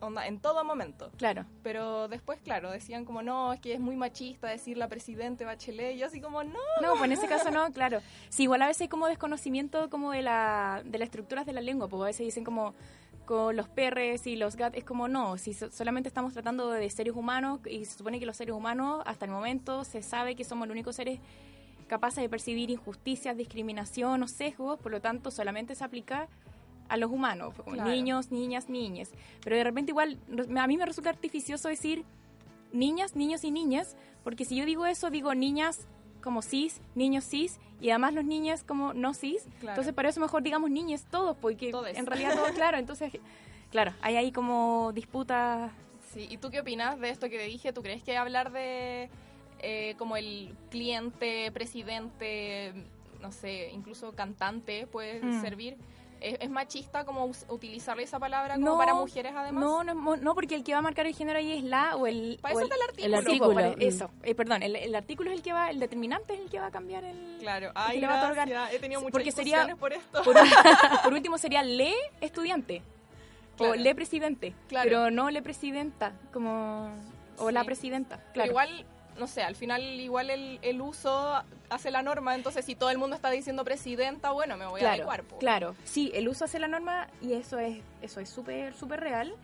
onda, en todo momento. Claro. Pero después, claro, decían como, no, es que es muy machista decir la presidente Bachelet. Y yo así como, no. No, pues en ese caso no, claro. Sí, igual a veces hay como desconocimiento como de la de las estructuras de la lengua, porque a veces dicen como con los perres y los gat, es como no, si so- solamente estamos tratando de seres humanos y se supone que los seres humanos hasta el momento se sabe que somos los únicos seres capaces de percibir injusticias, discriminación o sesgos, por lo tanto solamente se aplica a los humanos, como Claro. niños, niñas, niñes. Pero de repente igual a mí me resulta artificioso decir niñas, niños y niñas, porque si yo digo eso, digo niñas como cis, niños cis, y además los niños como no cis. Claro. Entonces, para eso mejor digamos niñes todos, porque Todes. en realidad todo claro. Entonces, claro, hay ahí como disputas. Sí, ¿y tú qué opinas de esto que te dije? ¿Tú crees que hablar de eh, como el cliente, presidente, no sé, incluso cantante puede Mm. servir? ¿Es, es machista como utilizar esa palabra como No, para mujeres además? No, no, no, porque el que va a marcar el género ahí es la o el. Para o eso el, está el artículo. el artículo. Sí, Mm. eso, eh, perdón, el, el artículo es el que va, el determinante es el que va a cambiar el. Claro, que ay, le va a otorgar. He tenido muchas porque sería- por esto. Por, por último sería le estudiante Claro. o le presidente, Claro. pero no le presidenta, como o la presidenta. Pero Claro. igual, no sé, al final igual el, el uso hace la norma, entonces si todo el mundo está diciendo presidenta, bueno, me voy a claro, adecuar. po. claro. Sí, el uso hace la norma y eso es eso es súper súper real.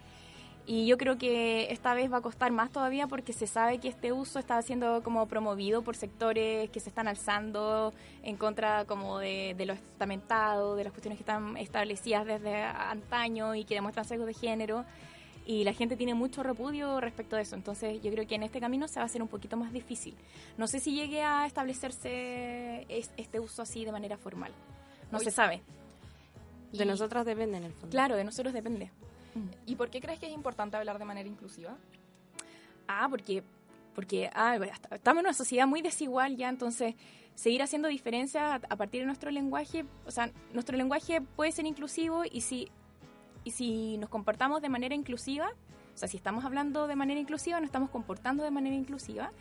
Y yo creo que esta vez va a costar más todavía porque se sabe que este uso está siendo como promovido por sectores que se están alzando en contra como de, de lo estamentado, de las cuestiones que están establecidas desde antaño y que demuestran sesgos de género. Y la gente tiene mucho repudio respecto a eso. Entonces yo creo que en este camino se va a hacer un poquito más difícil. No sé si llegue a establecerse es- este uso así de manera formal. No Oye, se sabe. De nosotras depende en el fondo. Claro, de nosotros depende. ¿Y por qué crees que es importante hablar de manera inclusiva? Ah, porque, porque ah, est- estamos en una sociedad muy desigual ya, entonces seguir haciendo diferencias a, a partir de nuestro lenguaje, o sea, nuestro lenguaje puede ser inclusivo y si, y si nos comportamos de manera inclusiva, o sea, si estamos hablando de manera inclusiva, nos estamos comportando de manera inclusiva,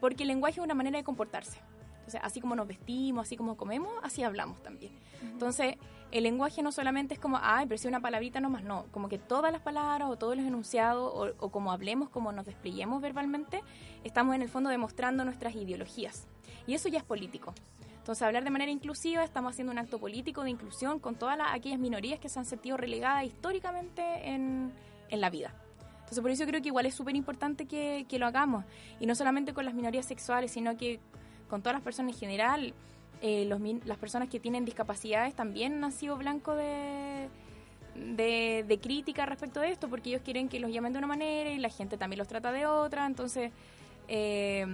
porque el lenguaje es una manera de comportarse. Entonces, así como nos vestimos, así como comemos, así hablamos también. Entonces, el lenguaje no solamente es como, ay, pero si una palabrita nomás, no. Como que todas las palabras o todos los enunciados o, o como hablemos, como nos despleguemos verbalmente, estamos en el fondo demostrando nuestras ideologías. Y eso ya es político. Entonces, hablar de manera inclusiva, estamos haciendo un acto político de inclusión con todas las, aquellas minorías que se han sentido relegadas históricamente en, en la vida. Entonces, por eso creo que igual es súper importante que, que, lo hagamos. Y no solamente con las minorías sexuales, sino que con todas las personas en general. Eh, los, las personas que tienen discapacidades también han sido blanco de, de, de, crítica respecto de esto, porque ellos quieren que los llamen de una manera y la gente también los trata de otra. Entonces, eh,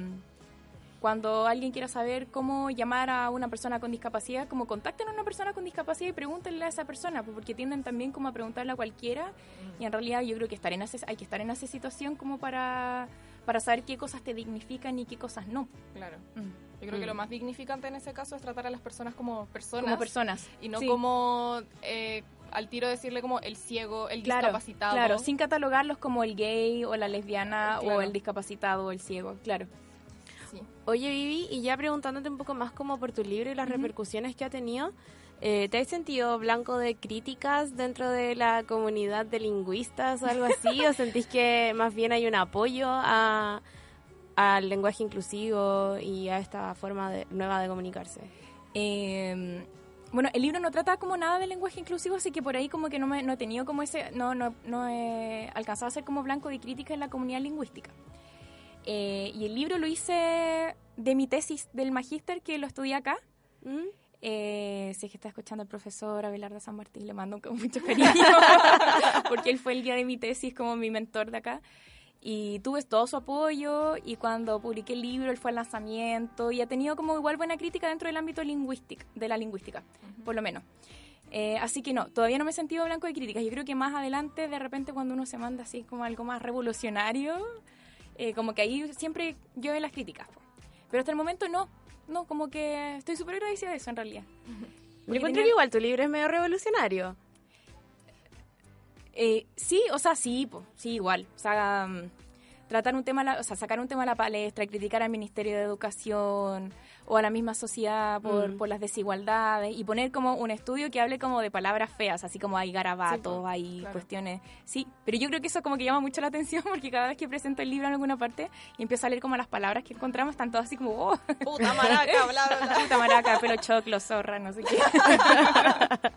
cuando alguien quiera saber cómo llamar a una persona con discapacidad, como contacten a una persona con discapacidad y pregúntenle a esa persona, pues, porque tienden también como a preguntarle a cualquiera y en realidad yo creo que estar en hay que estar en esa situación como para, para saber qué cosas te dignifican y qué cosas no. Claro. Mm. Yo creo que lo más dignificante en ese caso es tratar a las personas como personas. Como personas. Y no como eh, al tiro decirle como el ciego, el discapacitado. Claro, sin catalogarlos como el gay o la lesbiana o el discapacitado o el ciego, claro. Oye, Vivi, y ya preguntándote un poco más como por tu libro y las repercusiones que ha tenido, eh, ¿te has sentido blanco de críticas dentro de la comunidad de lingüistas o algo así? ¿O sentís que más bien hay un apoyo a, al lenguaje inclusivo y a esta forma de, nueva de comunicarse? Eh, bueno, el libro no trata como nada de lenguaje inclusivo, así que por ahí como que no, me, no he tenido como ese, no, no, no he alcanzado a ser como blanco de críticas en la comunidad lingüística. Eh, y el libro lo hice de mi tesis del magíster que lo estudié acá. ¿Mm? Eh, si es que está escuchando el profesor Abelardo San Martín, le mando mucho cariño, porque él fue el guía de mi tesis como mi mentor de acá. Y tuve todo su apoyo y cuando publiqué el libro, él fue al lanzamiento y ha tenido como igual buena crítica dentro del ámbito lingüístico, de la lingüística, por lo menos. Eh, así que no, todavía no me he sentido blanco de críticas. Yo creo que más adelante, de repente, cuando uno se manda así como algo más revolucionario, eh, como que ahí siempre yo en las críticas. Pero hasta el momento no, no, como que estoy súper agradecida de eso en realidad. Yo encuentro que igual tu libro es medio revolucionario. Eh, sí, o sea, sí, sí, igual. O sea, mm, tratar un tema, o sea, sacar un tema a la palestra, criticar al Ministerio de Educación, o a la misma sociedad por, mm. por, las desigualdades y poner como un estudio que hable como de palabras feas, así como hay garabatos, hay cuestiones. Sí, pero yo creo que eso como que llama mucho la atención porque cada vez que presento el libro en alguna parte y empiezo a leer como las palabras que encontramos, están todas así como, oh. Puta maraca, bla, bla, Puta maraca, pelo choclo, zorra, no sé qué.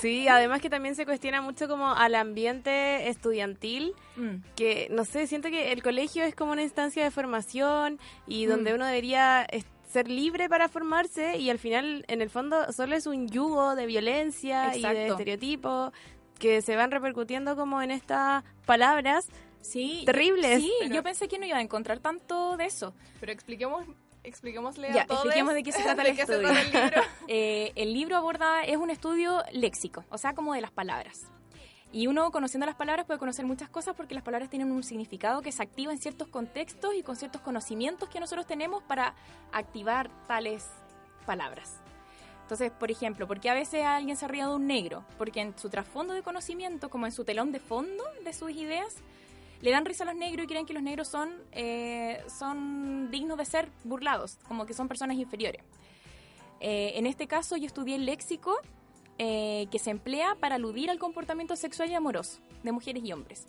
sí, además que también se cuestiona mucho como al ambiente estudiantil, mm. que no sé, siento que el colegio es como una instancia de formación y donde mm. uno debería ser libre para formarse y al final, en el fondo, solo es un yugo de violencia y de estereotipos que se van repercutiendo como en estas palabras sí, terribles. sí, yo pensé que no iba a encontrar tanto de eso. Pero expliquemos expliquémosle ya, a todos expliquemos de qué se trata el estudio. el libro. Eh, el libro aborda, es un estudio léxico, o sea, como de las palabras. Y uno conociendo las palabras puede conocer muchas cosas porque las palabras tienen un significado que se activa en ciertos contextos y con ciertos conocimientos que nosotros tenemos para activar tales palabras. Entonces, por ejemplo, ¿por qué a veces alguien se ríe de un negro? Porque en su trasfondo de conocimiento, como en su telón de fondo de sus ideas, le dan risa a los negros y creen que los negros son, eh, son dignos de ser burlados, como que son personas inferiores. Eh, en este caso, yo estudié léxico eh, que se emplea para aludir al comportamiento sexual y amoroso de mujeres y hombres.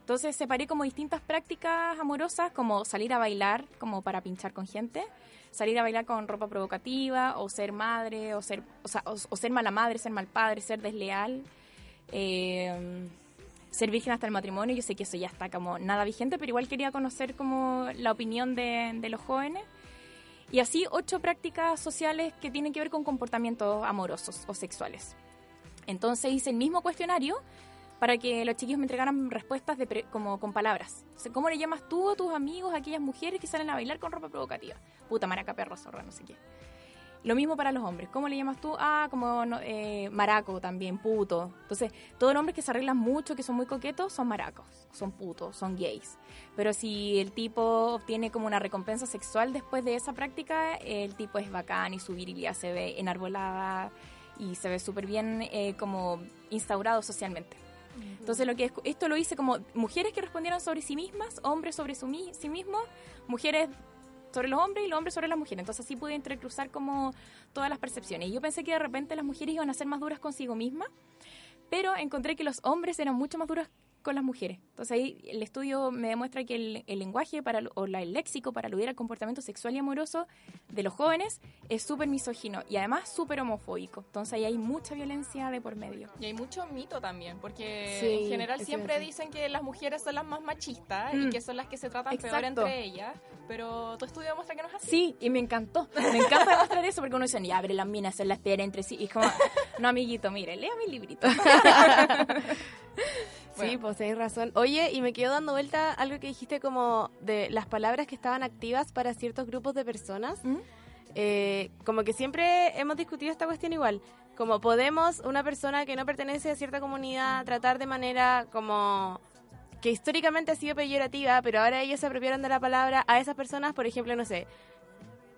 Entonces separé como distintas prácticas amorosas, como salir a bailar, como para pinchar con gente, salir a bailar con ropa provocativa, o ser madre, o ser, o, sea, o, ser mala madre, ser mal padre, ser desleal. Eh, ser virgen hasta el matrimonio, yo sé que eso ya está como nada vigente, pero igual quería conocer como la opinión de, de los jóvenes. Y así ocho prácticas sociales que tienen que ver con comportamientos amorosos o sexuales. Entonces hice el mismo cuestionario para que los chiquillos me entregaran respuestas de como con palabras. ¿Cómo le llamas tú a tus amigos, a aquellas mujeres que salen a bailar con ropa provocativa? Puta, maraca, perro, zorra, no sé qué. Lo mismo para los hombres. ¿Cómo le llamas tú? Ah, como eh, maraco también, puto. Entonces, todos los hombres que se arreglan mucho, que son muy coquetos, son maracos, son putos, son gays. Pero si el tipo obtiene como una recompensa sexual después de esa práctica, el tipo es bacán y su virilidad se ve enarbolada y se ve súper bien eh, como instaurado socialmente. Entonces lo que esto lo hice como mujeres que respondieron sobre sí mismas, hombres sobre su, sí mismos, mujeres sobre los hombres y los hombres sobre las mujeres. Entonces así pude entrecruzar como todas las percepciones. Y yo pensé que de repente las mujeres iban a ser más duras consigo mismas, pero encontré que los hombres eran mucho más duros con las mujeres. Entonces ahí el estudio me demuestra que el, el lenguaje para, o la, el léxico para aludir al comportamiento sexual y amoroso de los jóvenes es súper misógino y además súper homofóbico. Entonces ahí hay mucha violencia de por medio. Y hay mucho mito también, porque Sí, en general siempre dicen que las mujeres son las más machistas y Mm. que son las que se tratan peor Exacto. entre ellas, pero tu estudio demuestra que no es así. Sí, y me encantó. Me encanta demostrar eso porque uno dice, ya, abre las minas, se las pelean entre sí. Y es como, no, amiguito, mire, lea mi librito. Sí, pues tenés razón. Oye, y me quedo dando vuelta algo que dijiste como de las palabras que estaban activas para ciertos grupos de personas. ¿Mm? Eh, como que siempre hemos discutido esta cuestión igual. Como podemos, una persona que no pertenece a cierta comunidad, tratar de manera como que históricamente ha sido peyorativa, pero ahora ellos se apropiaron de la palabra a esas personas, por ejemplo, no sé.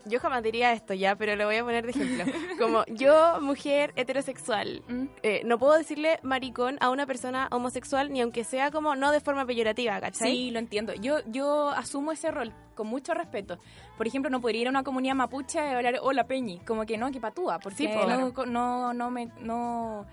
Yo jamás diría esto ya, pero lo voy a poner de ejemplo. Como yo, mujer heterosexual, ¿Mm? eh, no puedo decirle maricón a una persona homosexual ni aunque sea como no de forma peyorativa, ¿cachai? Sí, lo entiendo. Yo, yo asumo ese rol con mucho respeto. Por ejemplo, no podría ir a una comunidad mapuche y hablar hola peñi, como que no, que patúa, porque Sí, po. no, no, no me, no,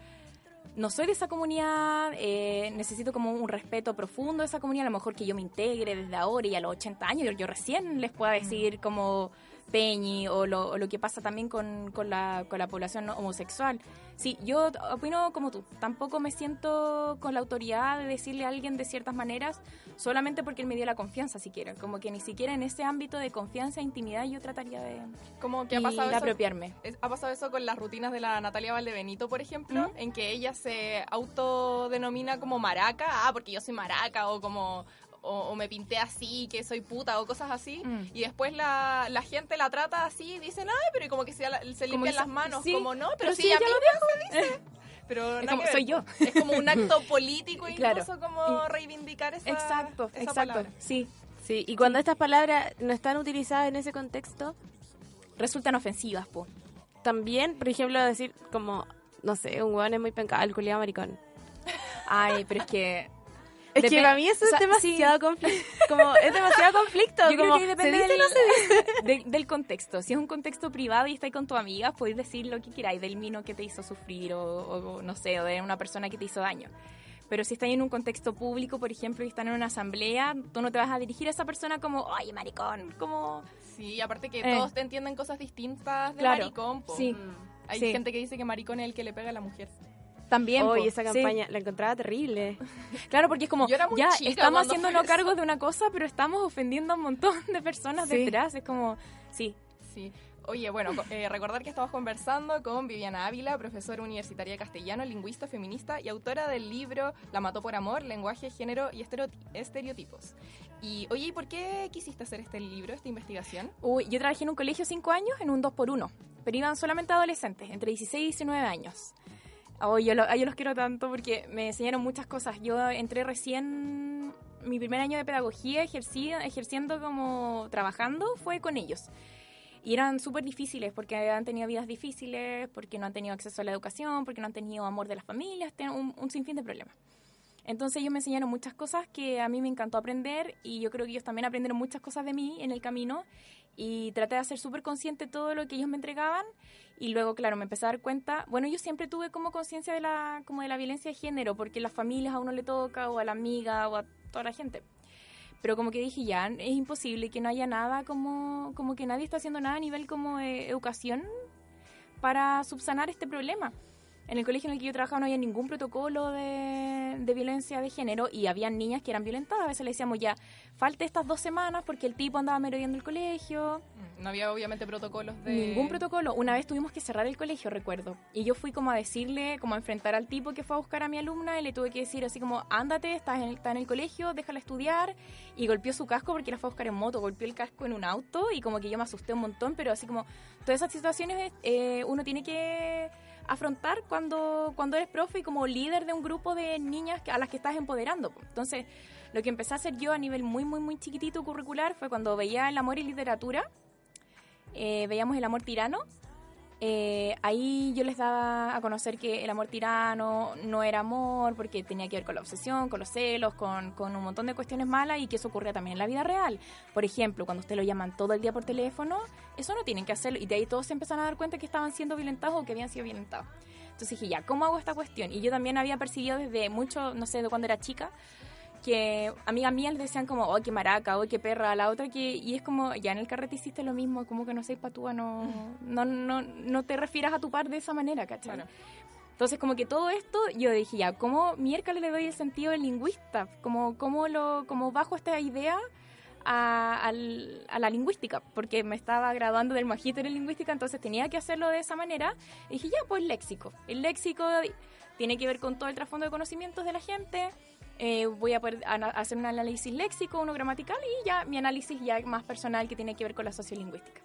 no soy de esa comunidad, eh, necesito como un respeto profundo de esa comunidad, a lo mejor que yo me integre desde ahora y a los 80 años, yo, yo recién les pueda decir como peñi o lo, o lo que pasa también con, con, la, con la población no homosexual. Sí, yo opino como tú, tampoco me siento con la autoridad de decirle a alguien de ciertas maneras solamente porque él me dio la confianza siquiera, como que ni siquiera en ese ámbito de confianza e intimidad yo trataría de, Como que ha pasado de eso apropiarme. Ha pasado eso con las rutinas de la Natalia Valdebenito, por ejemplo, en que ella se autodenomina como maraca, ah, porque yo soy maraca, o como o, o me pinté así, que soy puta, o cosas así, Mm. y después la, la gente la trata así y dicen, ay, pero como que se, se limpian dice- las manos, sí, como no, pero, sí, lo se dice. Pero Es como, soy yo. Es como un acto político Claro. incluso como reivindicar esa Exacto, esa exacto, palabra. sí. Sí, y cuando estas palabras no están utilizadas en ese contexto, Resultan ofensivas, po. también, por ejemplo, decir como, no sé, un hueón es muy penca, el culiado maricón. Ay, pero es que... Es que para mí eso o sea, es demasiado conflicto. Como, es demasiado conflicto. Yo creo como, que depende ¿se dice del, no se dice? del- del contexto. Si es un contexto privado y estáis con tu amiga, podéis decir lo que queráis del mino que te hizo sufrir o, o, no sé, o de una persona que te hizo daño. Pero si estáis en un contexto público, por ejemplo, y están en una asamblea, tú no te vas a dirigir a esa persona como, oye, maricón, como... Sí, aparte que Eh. todos te entienden cosas distintas de Claro, maricón. po. sí. Hay Sí. gente que dice que maricón es el que le pega a la mujer. También, Oye, po, esa sí. campaña la encontraba terrible. Claro, porque es como, Yo era muy ya, chica estamos haciéndonos fue eso. cargo de una cosa, pero estamos ofendiendo a un montón de personas Sí. detrás. Es como, sí, Sí. Oye, bueno, eh, recordar que estamos conversando con Viviana Ávila, profesora universitaria de castellano, lingüista, feminista y autora del libro La mató por amor, lenguaje, género y estereo- estereotipos. Y, oye, ¿y por qué quisiste hacer este libro, esta investigación? Uy, yo trabajé en un colegio cinco años en un 2x1, pero iban solamente adolescentes, entre 16 y 19 años. Oh, yo, lo- yo los quiero tanto porque me enseñaron muchas cosas. Yo entré recién, mi primer año de pedagogía, ejercí, ejerciendo como trabajando, fue con ellos. Y eran súper difíciles porque han tenido vidas difíciles, porque no han tenido acceso a la educación, porque no han tenido amor de las familias, un, un sinfín de problemas. Entonces ellos me enseñaron muchas cosas que a mí me encantó aprender y yo creo que ellos también aprendieron muchas cosas de mí en el camino y traté de hacer súper consciente todo lo que ellos me entregaban y luego, claro, me empecé a dar cuenta, bueno, yo siempre tuve como conciencia de la, como de la violencia de género porque las familias a uno le toca o a la amiga o a toda la gente. Pero como que dije, ya, es imposible que no haya nada como, como que nadie está haciendo nada a nivel como de educación para subsanar este problema. En el colegio en el que yo trabajaba no había ningún protocolo de, de violencia de género y había niñas que eran violentadas. A veces le decíamos ya, falte estas dos semanas porque el tipo andaba merodeando el colegio. No había obviamente protocolos de... Ningún protocolo. Una vez tuvimos que cerrar el colegio, recuerdo. Y yo fui como a decirle, como a enfrentar al tipo que fue a buscar a mi alumna y le tuve que decir así como, ándate, estás en el, está en el colegio, déjala estudiar. Y golpeó su casco porque la fue a buscar en moto, golpeó el casco en un auto y como que yo me asusté un montón, pero así como todas esas situaciones eh, uno tiene que afrontar cuando, cuando eres profe y como líder de un grupo de niñas a las que estás empoderando. po. Entonces, lo que empecé a hacer yo a nivel muy, muy, muy chiquitito curricular fue cuando veía el amor y literatura, eh, veíamos el amor tirano. Eh, ahí yo les daba a conocer que el amor tirano no era amor porque tenía que ver con la obsesión, con los celos, con, con un montón de cuestiones malas y que eso ocurría también en la vida real. Por ejemplo, cuando usted lo llaman todo el día por teléfono, eso no tienen que hacerlo y de ahí todos se empezaron a dar cuenta que estaban siendo violentados o que habían sido violentados. Entonces dije, ya, ¿cómo hago esta cuestión? Y yo también había percibido desde mucho, no sé, de cuando era chica, que amigas mías les decían como, oh, qué maraca, oh, qué perra, a la otra que, y es como, ya en el carrete hiciste lo mismo, como que no seas patúa, no, no, no, no te refieras a tu par de esa manera, ¿cachai? Claro. Entonces, como que todo esto, yo dije, ya, ¿cómo miércoles le doy el sentido de lingüista? Como, cómo, lo, como bajo esta idea a, a la lingüística? Porque me estaba graduando del magíster en lingüística, entonces tenía que hacerlo de esa manera. Y dije, ya, pues léxico. El léxico tiene que ver con todo el trasfondo de conocimientos de la gente. Eh, voy a poder hacer un análisis léxico, uno gramatical y ya mi análisis ya más personal que tiene que ver con la sociolingüística.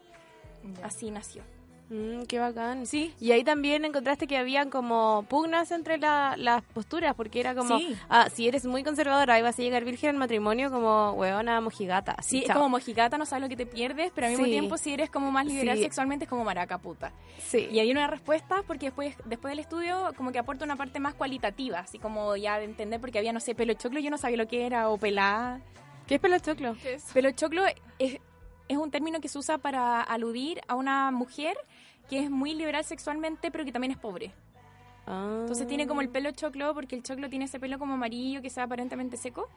Así nació. Mm, qué bacán. Sí. Y ahí también encontraste que habían como pugnas entre la- las posturas, porque era como, Sí. ah, si eres muy conservadora, ahí vas a llegar virgen al matrimonio como hueona mojigata. Sí, es como mojigata, no sabes lo que te pierdes, pero al mismo Sí. tiempo si eres como más liberal Sí. sexualmente es como maraca puta. Sí. Y hay una respuesta porque después, después del estudio como que aporta una parte más cualitativa, así como ya de entender porque había, no sé, pelo choclo, yo no sabía lo que era, o pelada. ¿Qué es pelo choclo? ¿Qué es? Pelo choclo es, es un término que se usa para aludir a una mujer que es muy liberal sexualmente, pero que también es pobre. Entonces tiene como el pelo choclo, porque el choclo tiene ese pelo como amarillo que sea aparentemente seco.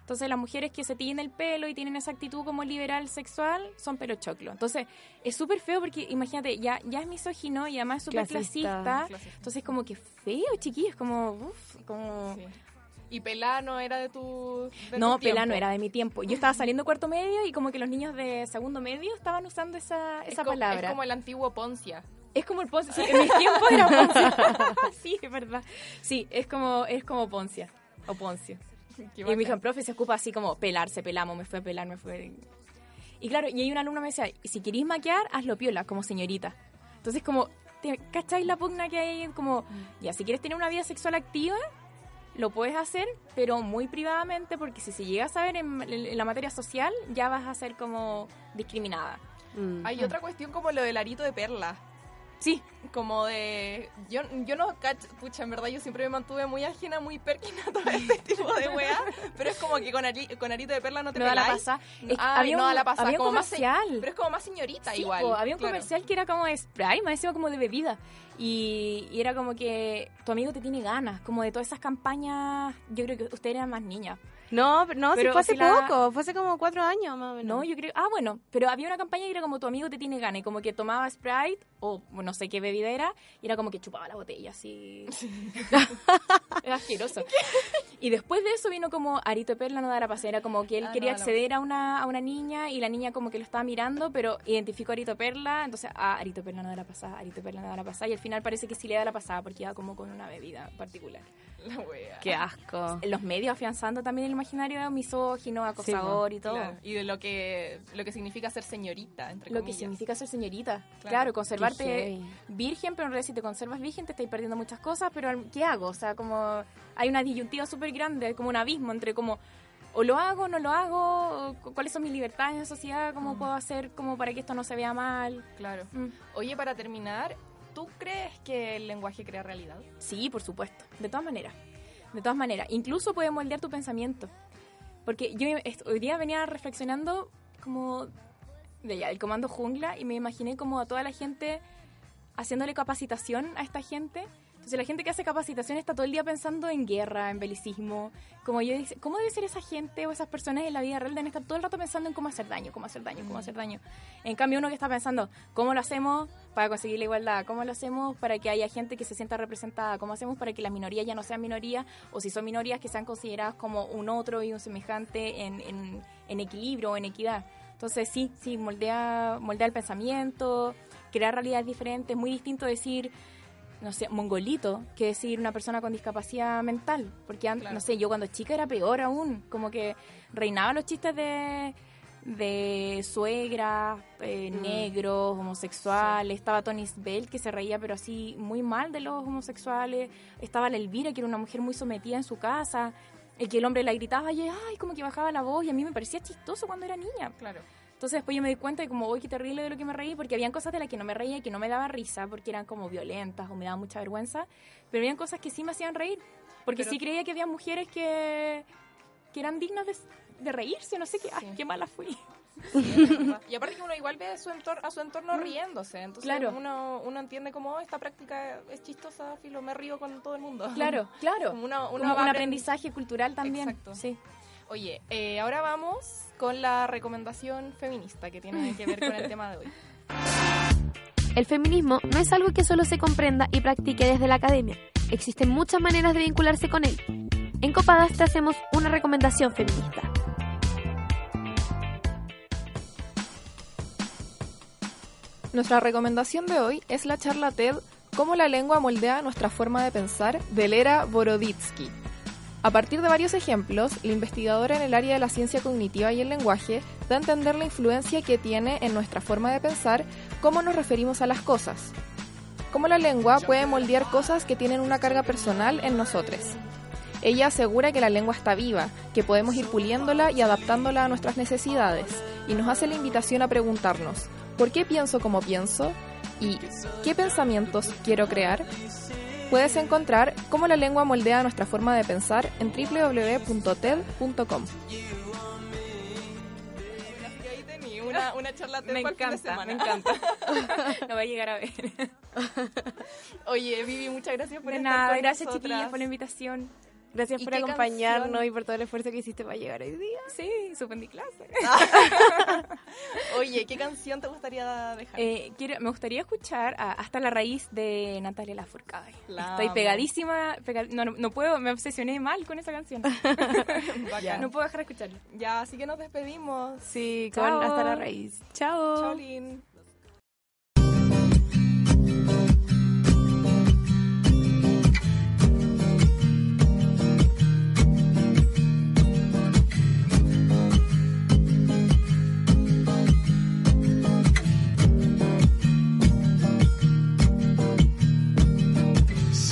Entonces las mujeres que se tiñen el pelo y tienen esa actitud como liberal sexual son pelo choclo. Entonces es súper feo porque imagínate, ya, ya es misógino y además es súper Clasista. clasista. Clasista. Entonces como que feo, chiquillos, como... uf, como... Sí. Y pelá no era de tu. de No, tu pelá no era de mi tiempo. Yo estaba saliendo cuarto medio y como que los niños de segundo medio estaban usando esa, Es esa co- palabra. Es como el antiguo Poncia. Es como el Poncia. Sí, en mis tiempos era Poncia. sí, es verdad. Sí, es como, es como Poncia. O Poncio. Y mi hija profe se ocupa así como pelarse, pelamos, me fue a pelar, me fue. Y claro, y hay una alumna me decía, si queréis maquillar, hazlo piola, como señorita. Entonces, como, ¿te ¿cacháis la pugna que hay? Como, ya, si quieres tener una vida sexual activa, lo puedes hacer, pero muy privadamente, porque si se llega a saber en, en la materia social, ya vas a ser como discriminada. Mm. Hay otra cuestión como lo del arito de perla. Sí, Como de. Yo, yo no cacho. Pucha, en verdad yo siempre me mantuve muy ajena, muy perkina a todo este tipo de weá. Pero es como que con, ari- con arito de perla no te no da la peláis. pasada. No, ay, no da la pasada, había un como más comercial. Pero es como más señorita Sí, igual. po, había un claro. comercial que era como de spray, más encima como de bebida. Y, y era como que tu amigo te tiene ganas, como de todas esas campañas. Yo creo que usted era más niña. No, pero no, Pero fue hace si la- poco, fue hace como cuatro años más o menos. No, yo creo. Ah, bueno, pero había una campaña que era como tu amigo te tiene ganas, y como que tomaba Sprite o no sé qué bebida era, y era como que chupaba la botella así. era asqueroso. Y después de eso vino como Arito Perla no da la pasera, como que él Ah, quería no acceder a una, a una niña y la niña como que lo estaba mirando, pero identificó a Arito Perla, entonces, ah, Arito Perla no da la pasada, Arito Perla no da la pasada, y al final parece que sí le da la pasada porque iba como con una bebida particular. La wea. Qué asco. Los medios afianzando también el imaginario misógino, acosador y todo. Claro, Y de lo que, lo que significa ser señorita, entre Lo que significa ser señorita. Claro. Conservarte virgen, pero en realidad si te conservas virgen te estáis perdiendo muchas cosas, pero ¿qué hago? O sea, como hay una disyuntiva súper grande, hay como un abismo entre como o lo hago, no lo hago, o cu- cuáles son mis libertades en la sociedad, cómo puedo hacer como para que esto no se vea mal. Claro. Mm. Oye, para terminar, ¿tú crees que el lenguaje crea realidad? Sí, por supuesto, de todas maneras. De todas maneras, incluso puede moldear tu pensamiento. Porque yo hoy día venía reflexionando como de ya, el comando jungla y me imaginé como a toda la gente haciéndole capacitación a esta gente. Entonces la gente que hace capacitación está todo el día pensando en guerra, en belicismo. Como yo dice, ¿cómo debe ser esa gente o esas personas en la vida real? Deben estar todo el rato pensando en cómo hacer daño, cómo hacer daño, cómo hacer daño. En cambio uno que está pensando, ¿cómo lo hacemos para conseguir la igualdad? ¿Cómo lo hacemos para que haya gente que se sienta representada? ¿Cómo hacemos para que las minorías ya no sean minorías? O si son minorías que sean consideradas como un otro y un semejante en, en, en equilibrio en equidad. Entonces sí, sí, moldea, moldea el pensamiento, crear realidades diferentes. Muy distinto decir, no sé, mongolito, que decir una persona con discapacidad mental. Porque, an- Claro. no sé, yo cuando chica era peor aún. Como que reinaban los chistes de de suegras, eh, Mm. negros, homosexuales. Estaba Tony Bell, que se reía, pero así muy mal de los homosexuales. Estaba la Elvira, que era una mujer muy sometida en su casa. Y que el hombre la gritaba y ay, como que bajaba la voz. Y a mí me parecía chistoso cuando era niña. Claro. Entonces después yo me di cuenta de como, uy, qué terrible de lo que me reí, porque habían cosas de las que no me reía y que no me daba risa, porque eran como violentas o me daba mucha vergüenza, pero habían cosas que sí me hacían reír, porque Pero- sí creía que había mujeres que, que eran dignas de, de reírse, no sé qué, ay, Sí. qué mala fui. y aparte que uno igual ve a su entorno, a su entorno riéndose, entonces Claro. uno, uno entiende como "Oh, esta práctica es chistosa, filo, me río con todo el mundo. Claro, claro. Como uno- uno Como un aprend- aprendizaje cultural también. Exacto. Sí. Oye, eh, ahora vamos con la recomendación feminista que tiene que ver con el tema de hoy. El feminismo no es algo que solo se comprenda y practique desde la academia. Existen muchas maneras de vincularse con él. En Copadas te hacemos una recomendación feminista. Nuestra recomendación de hoy es la charla TED Cómo la lengua moldea nuestra forma de pensar de Lera Boroditsky. A partir de varios ejemplos, la investigadora en el área de la ciencia cognitiva y el lenguaje da a entender la influencia que tiene en nuestra forma de pensar cómo nos referimos a las cosas. Cómo la lengua puede moldear cosas que tienen una carga personal en nosotros. Ella asegura que la lengua está viva, que podemos ir puliéndola y adaptándola a nuestras necesidades, y nos hace la invitación a preguntarnos, ¿por qué pienso como pienso? ¿Y qué pensamientos quiero crear? Puedes encontrar cómo la lengua moldea nuestra forma de pensar en www.ted.com. Una, una charla Me encanta, me encanta. Lo voy a llegar a ver. Oye, Vivi, muchas gracias por De estar nada, con gracias nosotras. chiquillas por la invitación. Gracias ¿Y por acompañarnos canción? y por todo el esfuerzo que hiciste para llegar hoy día. Sí, suspendí clase. Oye, ¿qué canción te gustaría dejar? Eh, quiero, me gustaría escuchar a Hasta la raíz de Natalia Lafourcade. La Estoy pegadísima, pega- no, no, puedo, me obsesioné mal con esa canción. No puedo dejar de escucharla. Ya, así que nos despedimos. Sí, con Chao. hasta la raíz. Chao. Cholín.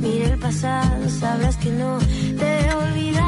mire el pasado, sabrás que no te he olvidado.